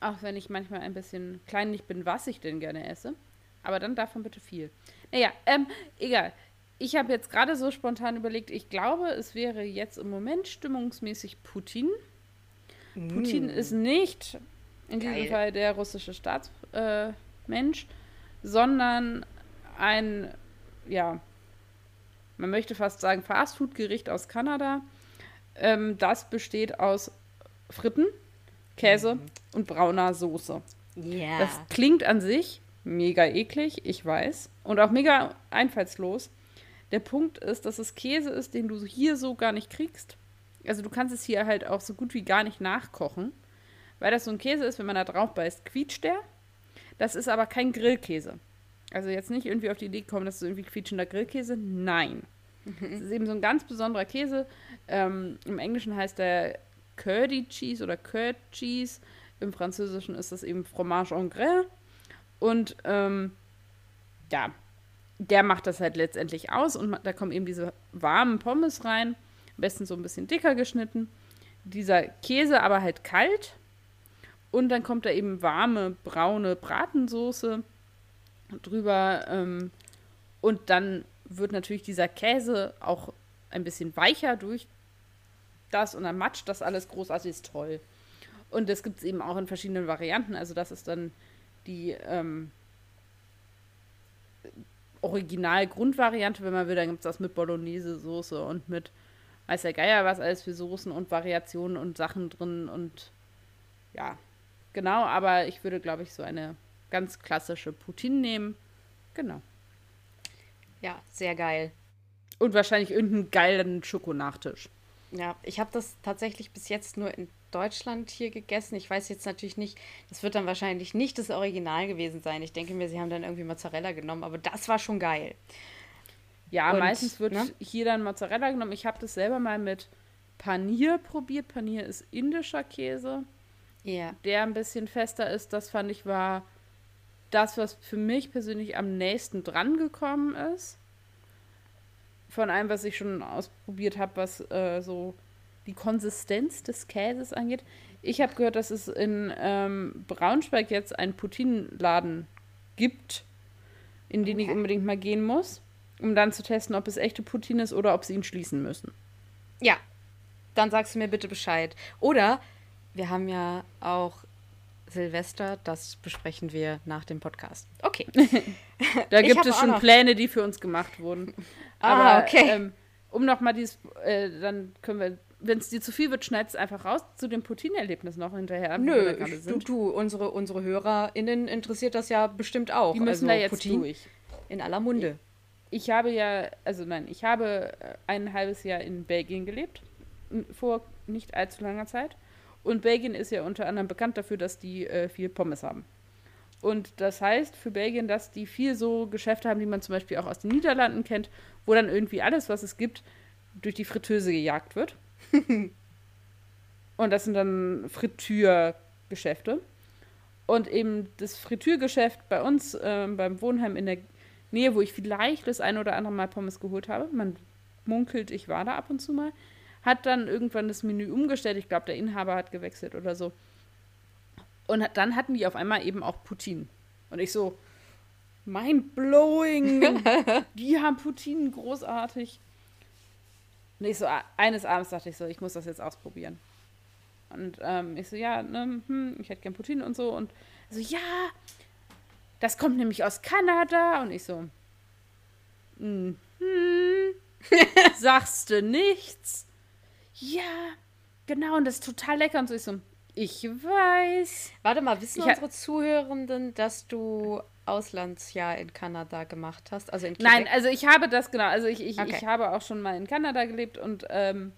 auch wenn ich manchmal ein bisschen kleinlich bin, was ich denn gerne esse. Aber dann davon bitte viel. Naja, ähm, egal. Ich habe jetzt gerade so spontan überlegt, ich glaube, es wäre jetzt im Moment stimmungsmäßig Putin. Mm. Putin ist nicht in Geil. diesem Fall der russische Staatsmensch, äh, sondern ein, ja, man möchte fast sagen, Fastfood-Gericht aus Kanada ähm, das besteht aus Fritten, Käse mhm. und brauner Soße. Yeah. Das klingt an sich mega eklig, ich weiß. Und auch mega einfallslos. Der Punkt ist, dass es Käse ist, den du hier so gar nicht kriegst. Also du kannst es hier halt auch so gut wie gar nicht nachkochen. Weil das so ein Käse ist, wenn man da drauf beißt, quietscht der. Das ist aber kein Grillkäse. Also jetzt nicht irgendwie auf die Idee kommen, das ist irgendwie quietschender Grillkäse. Nein. Mhm. Es ist eben so ein ganz besonderer Käse. Ähm, Im Englischen heißt der Curdy Cheese oder Curd Cheese. Im Französischen ist das eben Fromage en Grès. Und ähm, ja, der macht das halt letztendlich aus. Und da kommen eben diese warmen Pommes rein. Am besten so ein bisschen dicker geschnitten. Dieser Käse aber halt kalt. Und dann kommt da eben warme, braune Bratensoße drüber. Ähm, und dann wird natürlich dieser Käse auch ein bisschen weicher durch das und dann matscht das alles großartig, ist toll. Und das gibt es eben auch in verschiedenen Varianten. Also das ist dann die ähm, Original-Grundvariante, wenn man will. Dann gibt es das mit Bolognese-Soße und mit weiß der Geier was alles für Soßen und Variationen und Sachen drin und ja, genau. Aber ich würde, glaube ich, so eine ganz klassische Poutine nehmen. Genau. Ja, sehr geil. Und wahrscheinlich irgendeinen geilen Schokonachtisch. Ja, ich habe das tatsächlich bis jetzt nur in Deutschland hier gegessen. Ich weiß jetzt natürlich nicht, das wird dann wahrscheinlich nicht das Original gewesen sein. Ich denke mir, sie haben dann irgendwie Mozzarella genommen, aber das war schon geil. Ja, Und, meistens wird ne? hier dann Mozzarella genommen. Ich habe das selber mal mit Panier probiert. Panier ist indischer Käse, yeah. der ein bisschen fester ist. Das fand ich war das, was für mich persönlich am nächsten dran gekommen ist. Von allem, was ich schon ausprobiert habe, was äh, so die Konsistenz des Käses angeht. Ich habe gehört, dass es in ähm, Braunschweig jetzt einen Poutinenladen gibt, in den okay. ich unbedingt mal gehen muss, um dann zu testen, ob es echte Poutine ist oder ob sie ihn schließen müssen. Ja, dann sagst du mir bitte Bescheid. Oder wir haben ja auch Silvester, das besprechen wir nach dem Podcast. Okay. da gibt es schon Pläne, die für uns gemacht wurden. Ah, Aber ah, okay. ähm, um nochmal dieses, äh, dann können wir wenn es dir zu viel wird, schneid es einfach raus zu dem Poutine-Erlebnis noch hinterher. Nö, du, du, unsere, unsere HörerInnen interessiert das ja bestimmt auch. Die müssen also, da jetzt Poutine durch. In aller Munde. Ich, ich habe ja, also nein, ich habe äh, ein halbes Jahr in Belgien gelebt, vor nicht allzu langer Zeit. Und Belgien ist ja unter anderem bekannt dafür, dass die äh, viel Pommes haben. Und das heißt für Belgien, dass die viel so Geschäfte haben, die man zum Beispiel auch aus den Niederlanden kennt, wo dann irgendwie alles, was es gibt, durch die Fritteuse gejagt wird. und das sind dann Frittürgeschäfte. Und eben das Frittürgeschäft bei uns ähm, beim Wohnheim in der Nähe, wo ich vielleicht das ein oder andere Mal Pommes geholt habe, man munkelt, ich war da ab und zu mal, hat dann irgendwann das Menü umgestellt. Ich glaube, der Inhaber hat gewechselt oder so. Und dann hatten die auf einmal eben auch Poutine. Und ich so, mind blowing. die haben Poutine großartig. Und ich so, eines Abends dachte ich so, ich muss das jetzt ausprobieren. Und ähm, ich so, ja, ne, hm, ich hätte gern Poutine und so. Und so, ja, das kommt nämlich aus Kanada. Und ich so, hm, hm sagst du nichts? Ja, genau, und das ist total lecker. Und so, ich so, ich weiß. Warte mal, wissen ich unsere Zuhörenden, dass du Auslandsjahr in Kanada gemacht hast? Also in Nein, also ich habe das genau. Also ich, ich, okay. ich habe auch schon mal in Kanada gelebt und ähm,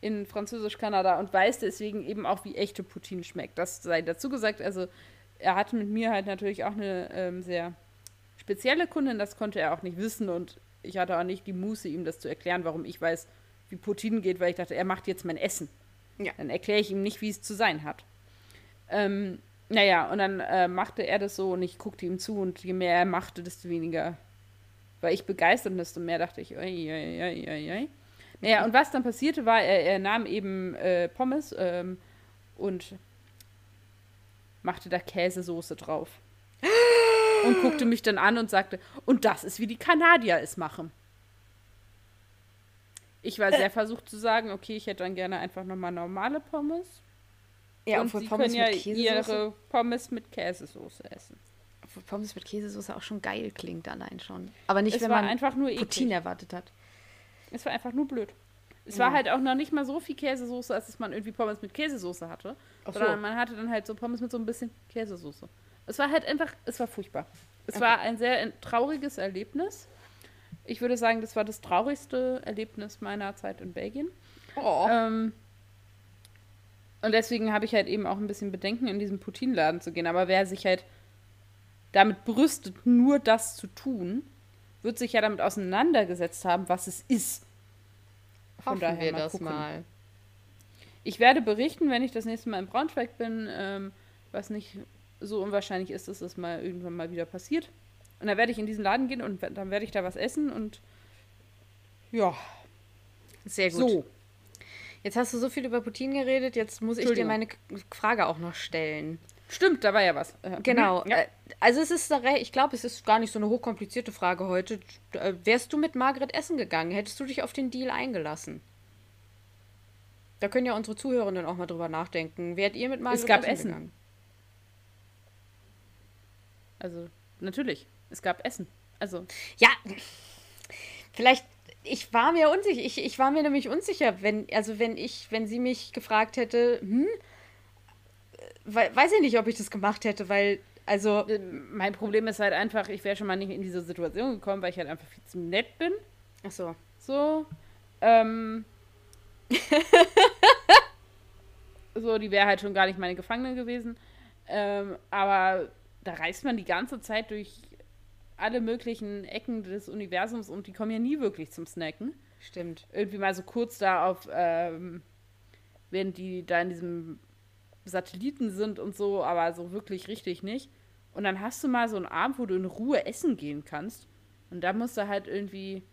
in Französisch-Kanada und weiß deswegen eben auch, wie echte Poutine schmeckt. Das sei dazu gesagt. Also er hatte mit mir halt natürlich auch eine ähm, sehr spezielle Kundin, das konnte er auch nicht wissen und ich hatte auch nicht die Muße, ihm das zu erklären, warum ich weiß, wie Poutine geht, weil ich dachte, er macht jetzt mein Essen. Ja. Dann erkläre ich ihm nicht, wie es zu sein hat. Ähm, naja, und dann äh, machte er das so und ich guckte ihm zu und je mehr er machte, desto weniger war ich begeistert und desto mehr dachte ich, oi, oi, oi, oi, oi. Naja, und was dann passierte war, er, er nahm eben äh, Pommes ähm, und machte da Käsesoße drauf. und guckte mich dann an und sagte, und das ist wie die Kanadier es machen. Ich war sehr versucht zu sagen, okay, ich hätte dann gerne einfach nochmal normale Pommes. Ja, und sie Pommes können ja ihre Pommes mit Käsesoße essen. Obwohl Pommes mit Käsesoße auch schon geil klingt allein schon. Aber nicht, es wenn man einfach nur Poutine erwartet hat. Es war einfach nur blöd. Es ja. war halt auch noch nicht mal so viel Käsesoße, als dass man irgendwie Pommes mit Käsesoße hatte. Ach sondern man hatte dann halt so Pommes mit so ein bisschen Käsesoße. Es war halt einfach, es war furchtbar. Es okay. war ein sehr trauriges Erlebnis. Ich würde sagen, das war das traurigste Erlebnis meiner Zeit in Belgien. Oh. Ähm, und deswegen habe ich halt eben auch ein bisschen Bedenken, in diesen Putin-Laden zu gehen. Aber wer sich halt damit brüstet, nur das zu tun, wird sich ja damit auseinandergesetzt haben, was es ist. Von Hoffen daher wir mal das gucken. mal. Ich werde berichten, wenn ich das nächste Mal in Braunschweig bin, ähm, was nicht so unwahrscheinlich ist, dass das mal irgendwann mal wieder passiert. Und dann werde ich in diesen Laden gehen und dann werde ich da was essen und ja. Sehr gut. So. Jetzt hast du so viel über Putin geredet, jetzt muss ich dir meine Frage auch noch stellen. Stimmt, da war ja was. Äh, genau. Ja. Äh, also es ist, ich glaube, es ist gar nicht so eine hochkomplizierte Frage heute. Äh, wärst du mit Margret essen gegangen? Hättest du dich auf den Deal eingelassen? Da können ja unsere Zuhörenden auch mal drüber nachdenken. Werdet ihr mit Mario Es gab Essen. Gegangen? Also, natürlich. Es gab Essen. Also. Ja, vielleicht ich war mir unsicher. Ich, ich war mir nämlich unsicher, wenn, also wenn ich, wenn sie mich gefragt hätte, hm, weiß ich nicht, ob ich das gemacht hätte, weil, also. Äh, mein Problem ist halt einfach, ich wäre schon mal nicht in diese Situation gekommen, weil ich halt einfach viel zu nett bin. Ach so. So. Ähm. so, die wäre halt schon gar nicht meine Gefangene gewesen. Ähm, aber da reist man die ganze Zeit durch alle möglichen Ecken des Universums und die kommen ja nie wirklich zum Snacken. Stimmt. Irgendwie mal so kurz da auf, ähm, während die da in diesem Satelliten sind und so, aber so wirklich richtig nicht. Und dann hast du mal so einen Abend, wo du in Ruhe essen gehen kannst. Und da musst du halt irgendwie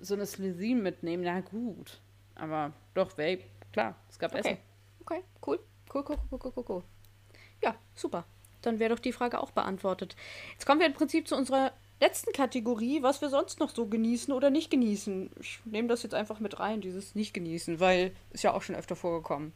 so eine Slisin mitnehmen. Na gut. Aber doch, wär, klar, es gab okay. Essen. Okay, cool. Cool, cool, cool, cool, cool, cool. Ja, super dann wäre doch die Frage auch beantwortet. Jetzt kommen wir im Prinzip zu unserer letzten Kategorie, was wir sonst noch so genießen oder nicht genießen. Ich nehme das jetzt einfach mit rein, dieses nicht genießen, weil ist ja auch schon öfter vorgekommen.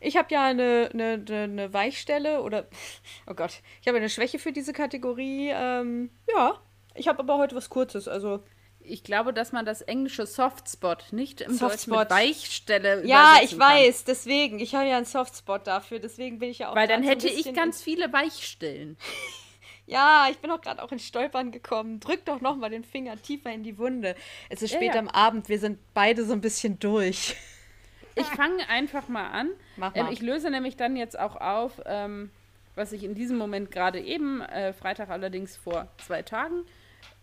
Ich habe ja eine, eine, eine, Weichstelle oder, oh Gott, ich habe eine Schwäche für diese Kategorie. Ähm, ja, ich habe aber heute was Kurzes, also ich glaube, dass man das englische Softspot nicht im Softspot. Deutschen Weichstelle Ja, ich weiß, kann. deswegen. Ich habe ja einen Softspot dafür, deswegen bin ich ja auch. Weil dann hätte ich ganz viele Weichstellen. ja, ich bin auch gerade auch in Stolpern gekommen. Drück doch noch mal den Finger tiefer in die Wunde. Es ist ja, spät ja. am Abend, wir sind beide so ein bisschen durch. Ich fange einfach mal an. Mach ähm, mal. Ich löse nämlich dann jetzt auch auf, ähm, was ich in diesem Moment gerade eben, äh, Freitag allerdings vor zwei Tagen,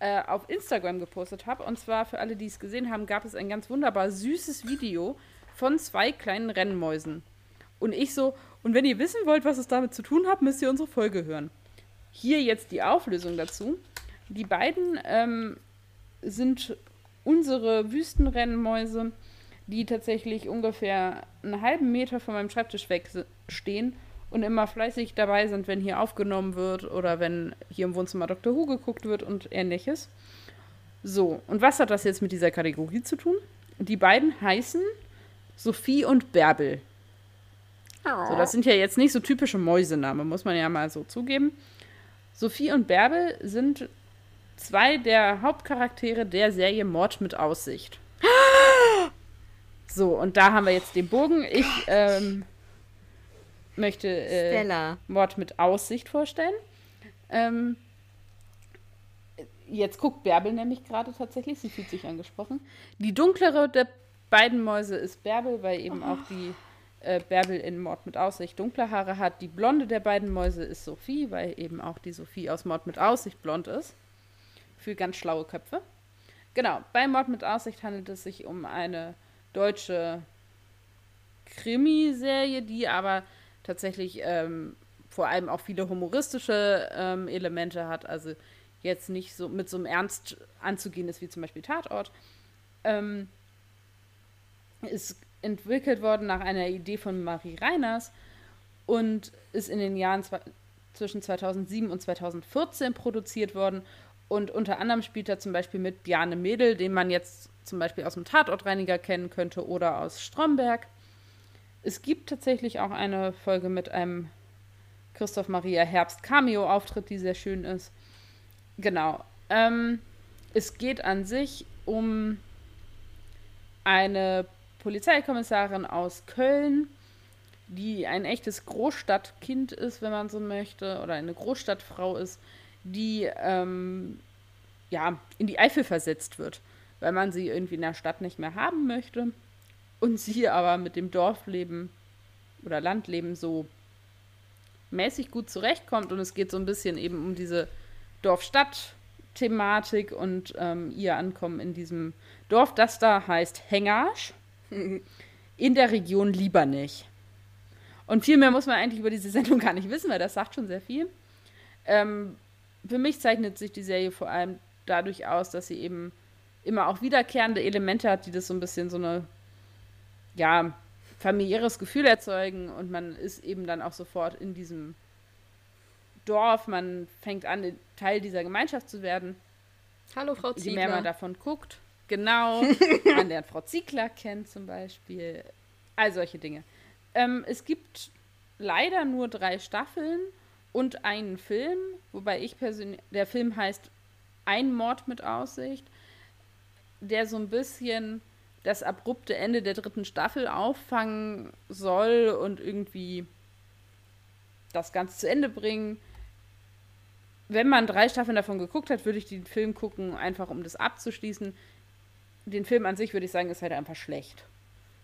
äh, auf Instagram gepostet habe. Und zwar für alle, die es gesehen haben, gab es ein ganz wunderbar süßes Video von zwei kleinen Rennmäusen. Und ich so, und wenn ihr wissen wollt, was es damit zu tun hat, müsst ihr unsere Folge hören. Hier jetzt die Auflösung dazu. Die beiden ähm, sind unsere Wüstenrennmäuse, die tatsächlich ungefähr einen halben Meter von meinem Schreibtisch weg stehen und immer fleißig dabei sind, wenn hier aufgenommen wird oder wenn hier im Wohnzimmer Dr. Who geguckt wird und ähnliches. So, und was hat das jetzt mit dieser Kategorie zu tun? Die beiden heißen Sophie und Bärbel. So, das sind ja jetzt nicht so typische Mäusenamen, muss man ja mal so zugeben. Sophie und Bärbel sind zwei der Hauptcharaktere der Serie Mord mit Aussicht. So, und da haben wir jetzt den Bogen. Ich ähm, möchte äh, Mord mit Aussicht vorstellen. Ähm, jetzt guckt Bärbel nämlich gerade tatsächlich, sie fühlt sich angesprochen. Die dunklere der beiden Mäuse ist Bärbel, weil eben oh. auch die äh, Bärbel in Mord mit Aussicht dunkle Haare hat. Die blonde der beiden Mäuse ist Sophie, weil eben auch die Sophie aus Mord mit Aussicht blond ist. Für ganz schlaue Köpfe. Genau, bei Mord mit Aussicht handelt es sich um eine deutsche Krimiserie, die aber tatsächlich ähm, vor allem auch viele humoristische ähm, Elemente hat, also jetzt nicht so mit so einem Ernst anzugehen ist wie zum Beispiel Tatort. Ähm, ist entwickelt worden nach einer Idee von Marie Reiners und ist in den Jahren zwischen 2007 und 2014 produziert worden. Und unter anderem spielt er zum Beispiel mit Bjarne Mädel, den man jetzt zum Beispiel aus dem Tatortreiniger kennen könnte oder aus Stromberg. Es gibt tatsächlich auch eine Folge mit einem Christoph Maria Herbst Cameo-Auftritt, die sehr schön ist. Genau. Ähm, es geht an sich um eine Polizeikommissarin aus Köln, die ein echtes Großstadtkind ist, wenn man so möchte, oder eine Großstadtfrau ist, die ähm, ja in die Eifel versetzt wird, weil man sie irgendwie in der Stadt nicht mehr haben möchte und sie aber mit dem Dorfleben oder Landleben so mäßig gut zurechtkommt und es geht so ein bisschen eben um diese Dorf-Stadt-Thematik und ähm, ihr Ankommen in diesem Dorf, das da heißt Hengasch in der Region Liebernich. Und viel mehr muss man eigentlich über diese Sendung gar nicht wissen, weil das sagt schon sehr viel. Ähm, für mich zeichnet sich die Serie vor allem dadurch aus, dass sie eben immer auch wiederkehrende Elemente hat, die das so ein bisschen so eine ja, familiäres Gefühl erzeugen und man ist eben dann auch sofort in diesem Dorf, man fängt an, Teil dieser Gemeinschaft zu werden. Hallo, Frau Ziegler. Je mehr man davon guckt, genau, man lernt Frau Ziegler kennen zum Beispiel. All solche Dinge. Ähm, es gibt leider nur drei Staffeln und einen Film, wobei ich persönlich, der Film heißt Ein Mord mit Aussicht, der so ein bisschen das abrupte Ende der dritten Staffel auffangen soll und irgendwie das Ganze zu Ende bringen. Wenn man drei Staffeln davon geguckt hat, würde ich den Film gucken, einfach um das abzuschließen. Den Film an sich würde ich sagen, ist halt einfach schlecht.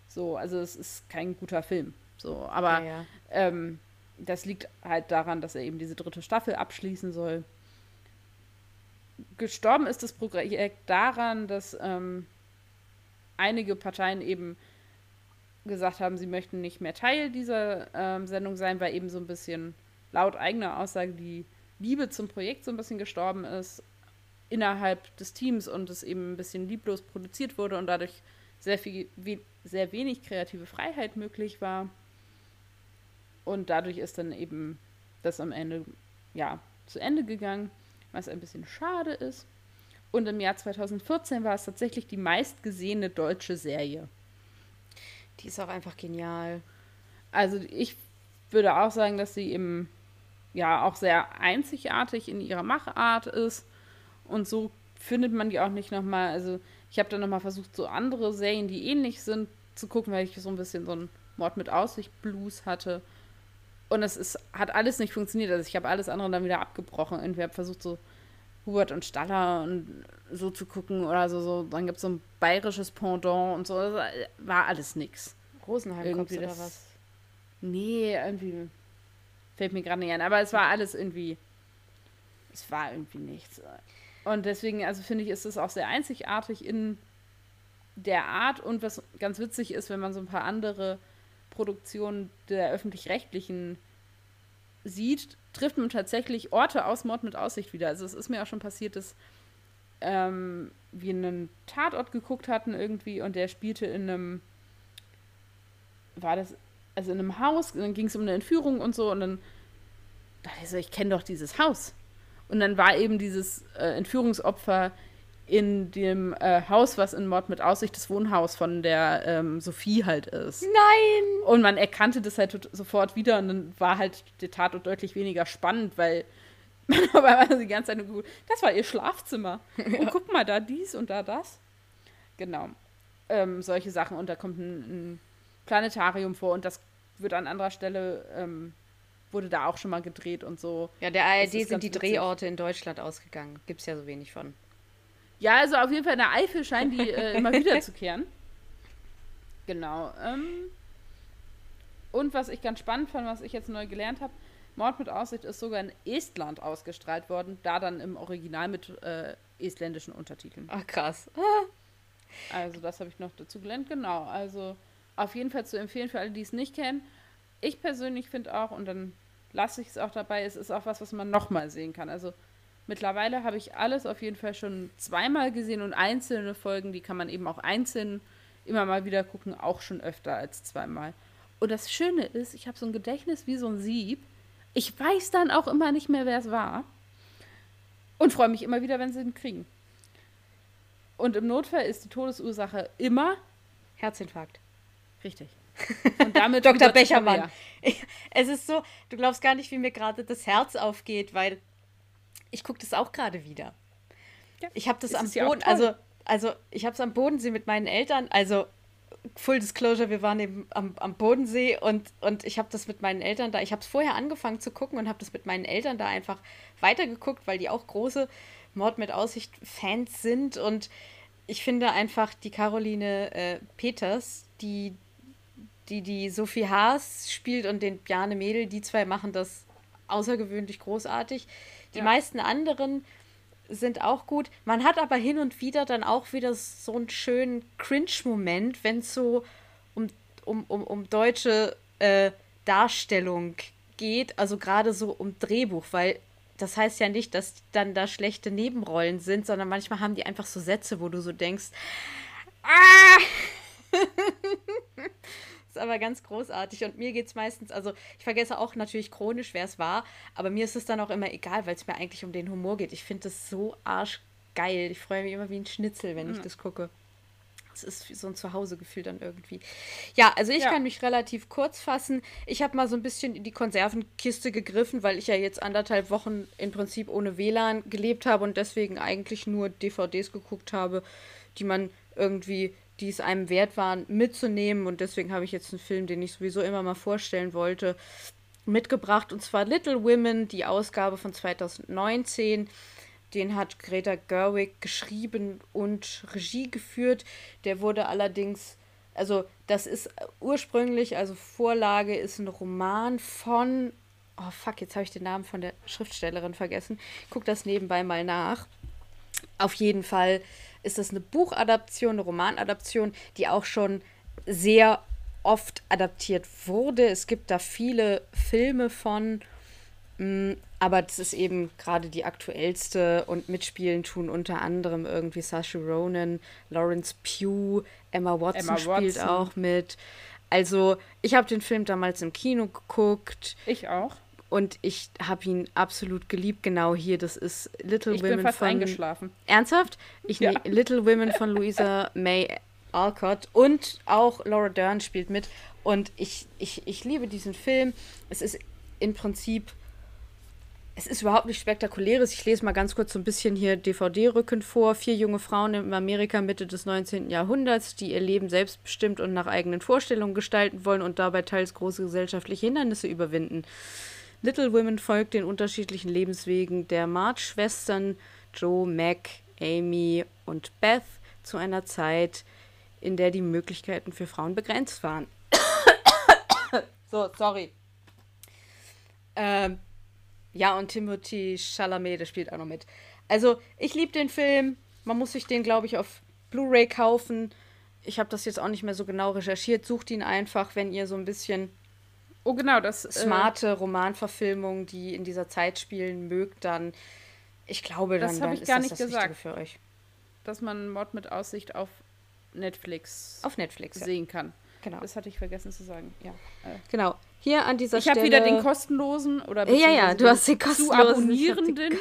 So, also es ist kein guter Film. So, aber ja, ja. Ähm, das liegt halt daran, dass er eben diese dritte Staffel abschließen soll. Gestorben ist das Projekt daran, dass ähm, einige Parteien eben gesagt haben, sie möchten nicht mehr Teil dieser ähm, Sendung sein, weil eben so ein bisschen laut eigener Aussage die Liebe zum Projekt so ein bisschen gestorben ist innerhalb des Teams und es eben ein bisschen lieblos produziert wurde und dadurch sehr viel, we sehr wenig kreative Freiheit möglich war. Und dadurch ist dann eben das am Ende ja zu Ende gegangen, was ein bisschen schade ist. Und im Jahr 2014 war es tatsächlich die meistgesehene deutsche Serie. Die ist auch einfach genial. Also ich würde auch sagen, dass sie eben ja auch sehr einzigartig in ihrer Machart ist. Und so findet man die auch nicht nochmal. Also ich habe dann nochmal versucht, so andere Serien, die ähnlich sind, zu gucken, weil ich so ein bisschen so ein Mord mit Aussicht Blues hatte. Und es ist, hat alles nicht funktioniert. Also ich habe alles andere dann wieder abgebrochen. Irgendwie habe versucht, so Hubert und Staller und so zu gucken oder so. so. Dann gibt es so ein bayerisches Pendant und so. Das war alles nix. Rosenheim irgendwie oder was? Nee, irgendwie fällt mir gerade nicht ein. Aber es war alles irgendwie. Es war irgendwie nichts. Und deswegen, also finde ich, ist es auch sehr einzigartig in der Art. Und was ganz witzig ist, wenn man so ein paar andere Produktionen der öffentlich-rechtlichen sieht, trifft man tatsächlich Orte aus Mord mit Aussicht wieder. Also es ist mir auch schon passiert, dass ähm, wir einen Tatort geguckt hatten irgendwie und der spielte in einem, war das, also in einem Haus, dann ging es um eine Entführung und so und dann dachte ich so, ich kenne doch dieses Haus. Und dann war eben dieses äh, Entführungsopfer in dem äh, Haus, was in Mord mit Aussicht das Wohnhaus von der ähm, Sophie halt ist. Nein! Und man erkannte das halt sofort wieder und dann war halt der Tatort deutlich weniger spannend, weil man aber die ganze Zeit nur gut, das war ihr Schlafzimmer. Ja. Und guck mal, da dies und da das. Genau. Ähm, solche Sachen und da kommt ein, ein, Planetarium vor und das wird an anderer Stelle ähm, wurde da auch schon mal gedreht und so. Ja, der ARD sind die witzig. Drehorte in Deutschland ausgegangen. Gibt es ja so wenig von. Ja, also auf jeden Fall in der Eifel scheinen die äh, immer wieder zu kehren. Genau. Ähm, und was ich ganz spannend fand, was ich jetzt neu gelernt habe, Mord mit Aussicht ist sogar in Estland ausgestrahlt worden, da dann im Original mit äh, estländischen Untertiteln. Ach, krass. Also, das habe ich noch dazu gelernt. Genau. Also, auf jeden Fall zu empfehlen für alle, die es nicht kennen. Ich persönlich finde auch, und dann lasse ich es auch dabei, es ist auch was, was man nochmal sehen kann. Also, Mittlerweile habe ich alles auf jeden Fall schon zweimal gesehen und einzelne Folgen, die kann man eben auch einzeln immer mal wieder gucken, auch schon öfter als zweimal. Und das Schöne ist, ich habe so ein Gedächtnis wie so ein Sieb. Ich weiß dann auch immer nicht mehr, wer es war. Und freue mich immer wieder, wenn sie ihn kriegen. Und im Notfall ist die Todesursache immer Herzinfarkt. Richtig. Und damit Dr. Bechermann. es ist so, du glaubst gar nicht, wie mir gerade das Herz aufgeht, weil ich gucke das auch gerade wieder. Ja. Ich habe das am Boden, also, also ich habe es am Bodensee mit meinen Eltern, also Full Disclosure, wir waren eben am, am Bodensee und, und ich habe das mit meinen Eltern da, ich habe es vorher angefangen zu gucken und habe das mit meinen Eltern da einfach weitergeguckt, weil die auch große Mord mit Aussicht Fans sind und ich finde einfach die Caroline äh, Peters, die, die die Sophie Haas spielt und den Bjarne Mädel, die zwei machen das außergewöhnlich großartig. Die ja. meisten anderen sind auch gut. Man hat aber hin und wieder dann auch wieder so einen schönen Cringe-Moment, wenn es so um, um, um, um deutsche äh, Darstellung geht, also gerade so um Drehbuch, weil das heißt ja nicht, dass dann da schlechte Nebenrollen sind, sondern manchmal haben die einfach so Sätze, wo du so denkst, ah! ist aber ganz großartig und mir geht es meistens, also ich vergesse auch natürlich chronisch, wer es war, aber mir ist es dann auch immer egal, weil es mir eigentlich um den Humor geht. Ich finde das so arschgeil. Ich freue mich immer wie ein Schnitzel, wenn mhm. ich das gucke. es ist so ein Zuhausegefühl dann irgendwie. Ja, also ich ja. kann mich relativ kurz fassen. Ich habe mal so ein bisschen in die Konservenkiste gegriffen, weil ich ja jetzt anderthalb Wochen im Prinzip ohne WLAN gelebt habe und deswegen eigentlich nur DVDs geguckt habe, die man irgendwie, die es einem wert waren, mitzunehmen. Und deswegen habe ich jetzt einen Film, den ich sowieso immer mal vorstellen wollte, mitgebracht. Und zwar Little Women, die Ausgabe von 2019. Den hat Greta Gerwig geschrieben und Regie geführt. Der wurde allerdings, also das ist ursprünglich, also Vorlage ist ein Roman von, oh fuck, jetzt habe ich den Namen von der Schriftstellerin vergessen. Ich gucke das nebenbei mal nach. Auf jeden Fall ist das eine Buchadaption, eine Romanadaption, die auch schon sehr oft adaptiert wurde. Es gibt da viele Filme von Mm, aber das ist eben gerade die aktuellste und mitspielen tun unter anderem irgendwie Saoirse Ronan, Lawrence Pugh, Emma Watson Emma spielt Watson. auch mit. Also ich habe den Film damals im Kino geguckt. Ich auch. Und ich habe ihn absolut geliebt. Genau hier, das ist Little ich Women bin fast von. eingeschlafen. Ernsthaft? Ich ja. Little Women von Louisa May Alcott und auch Laura Dern spielt mit. Und ich, ich, ich liebe diesen Film. Es ist im Prinzip es ist überhaupt nicht spektakuläres. Ich lese mal ganz kurz so ein bisschen hier DVD-Rücken vor. Vier junge Frauen in Amerika Mitte des 19. Jahrhunderts, die ihr Leben selbstbestimmt und nach eigenen Vorstellungen gestalten wollen und dabei teils große gesellschaftliche Hindernisse überwinden. Little Women folgt den unterschiedlichen Lebenswegen der March-Schwestern Joe, Mac, Amy und Beth zu einer Zeit, in der die Möglichkeiten für Frauen begrenzt waren. so, sorry. Ähm, ja, und Timothy Chalamet, der spielt auch noch mit. Also, ich liebe den Film. Man muss sich den, glaube ich, auf Blu-ray kaufen. Ich habe das jetzt auch nicht mehr so genau recherchiert. Sucht ihn einfach, wenn ihr so ein bisschen oh, genau, das, äh, smarte äh, Romanverfilmungen, die in dieser Zeit spielen, mögt, dann ich glaube, dann, dann ich ist gar das nicht das gesagt, für euch. Dass man Mord mit Aussicht auf Netflix, auf Netflix sehen ja. kann. Genau. Das hatte ich vergessen zu sagen. Ja. Äh. Genau. Hier an dieser ich Stelle. Ich habe wieder den kostenlosen oder Ja, ja, du hast den kostenlosen. Zu abonnierenden.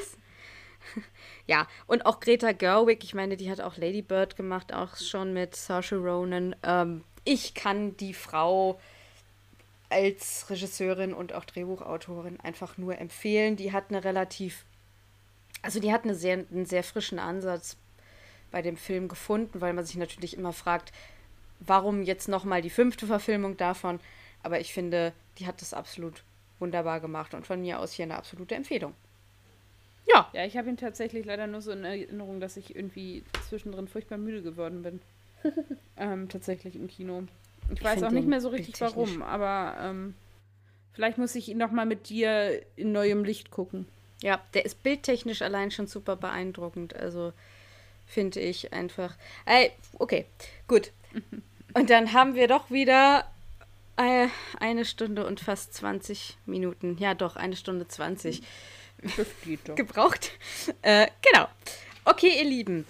ja, und auch Greta Gerwig, ich meine, die hat auch Lady Bird gemacht, auch schon mit Saoirse Ronan. Ähm, ich kann die Frau als Regisseurin und auch Drehbuchautorin einfach nur empfehlen. Die hat eine relativ, also die hat eine sehr, einen sehr frischen Ansatz bei dem Film gefunden, weil man sich natürlich immer fragt, warum jetzt nochmal die fünfte Verfilmung davon? Aber ich finde, die hat das absolut wunderbar gemacht und von mir aus hier eine absolute Empfehlung. Ja. Ja, ich habe ihn tatsächlich leider nur so in Erinnerung, dass ich irgendwie zwischendrin furchtbar müde geworden bin. ähm, tatsächlich im Kino. Ich, ich weiß auch nicht mehr so richtig warum, aber ähm, vielleicht muss ich ihn nochmal mit dir in neuem Licht gucken. Ja, der ist bildtechnisch allein schon super beeindruckend. Also finde ich einfach. Ey, okay, gut. Und dann haben wir doch wieder äh, eine Stunde und fast 20 Minuten. Ja, doch, eine Stunde 20 gebraucht. Äh, genau. Okay, ihr Lieben.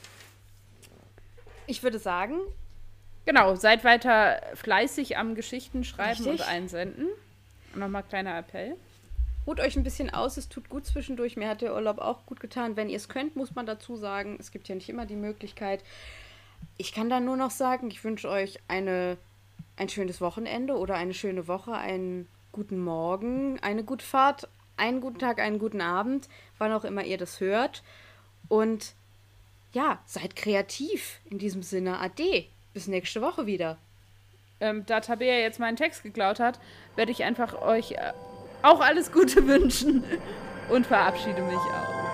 Ich würde sagen. Genau, seid weiter fleißig am Geschichten schreiben Richtig. und einsenden. Nochmal kleiner Appell. Ruht euch ein bisschen aus, es tut gut zwischendurch. Mir hat der Urlaub auch gut getan. Wenn ihr es könnt, muss man dazu sagen. Es gibt ja nicht immer die Möglichkeit. Ich kann dann nur noch sagen, ich wünsche euch eine, ein schönes Wochenende oder eine schöne Woche, einen guten Morgen, eine gute Fahrt, einen guten Tag, einen guten Abend, wann auch immer ihr das hört. Und ja, seid kreativ in diesem Sinne. Ade. Bis nächste Woche wieder. Ähm, da Tabea jetzt meinen Text geklaut hat, werde ich einfach euch äh, auch alles Gute wünschen und verabschiede mich auch.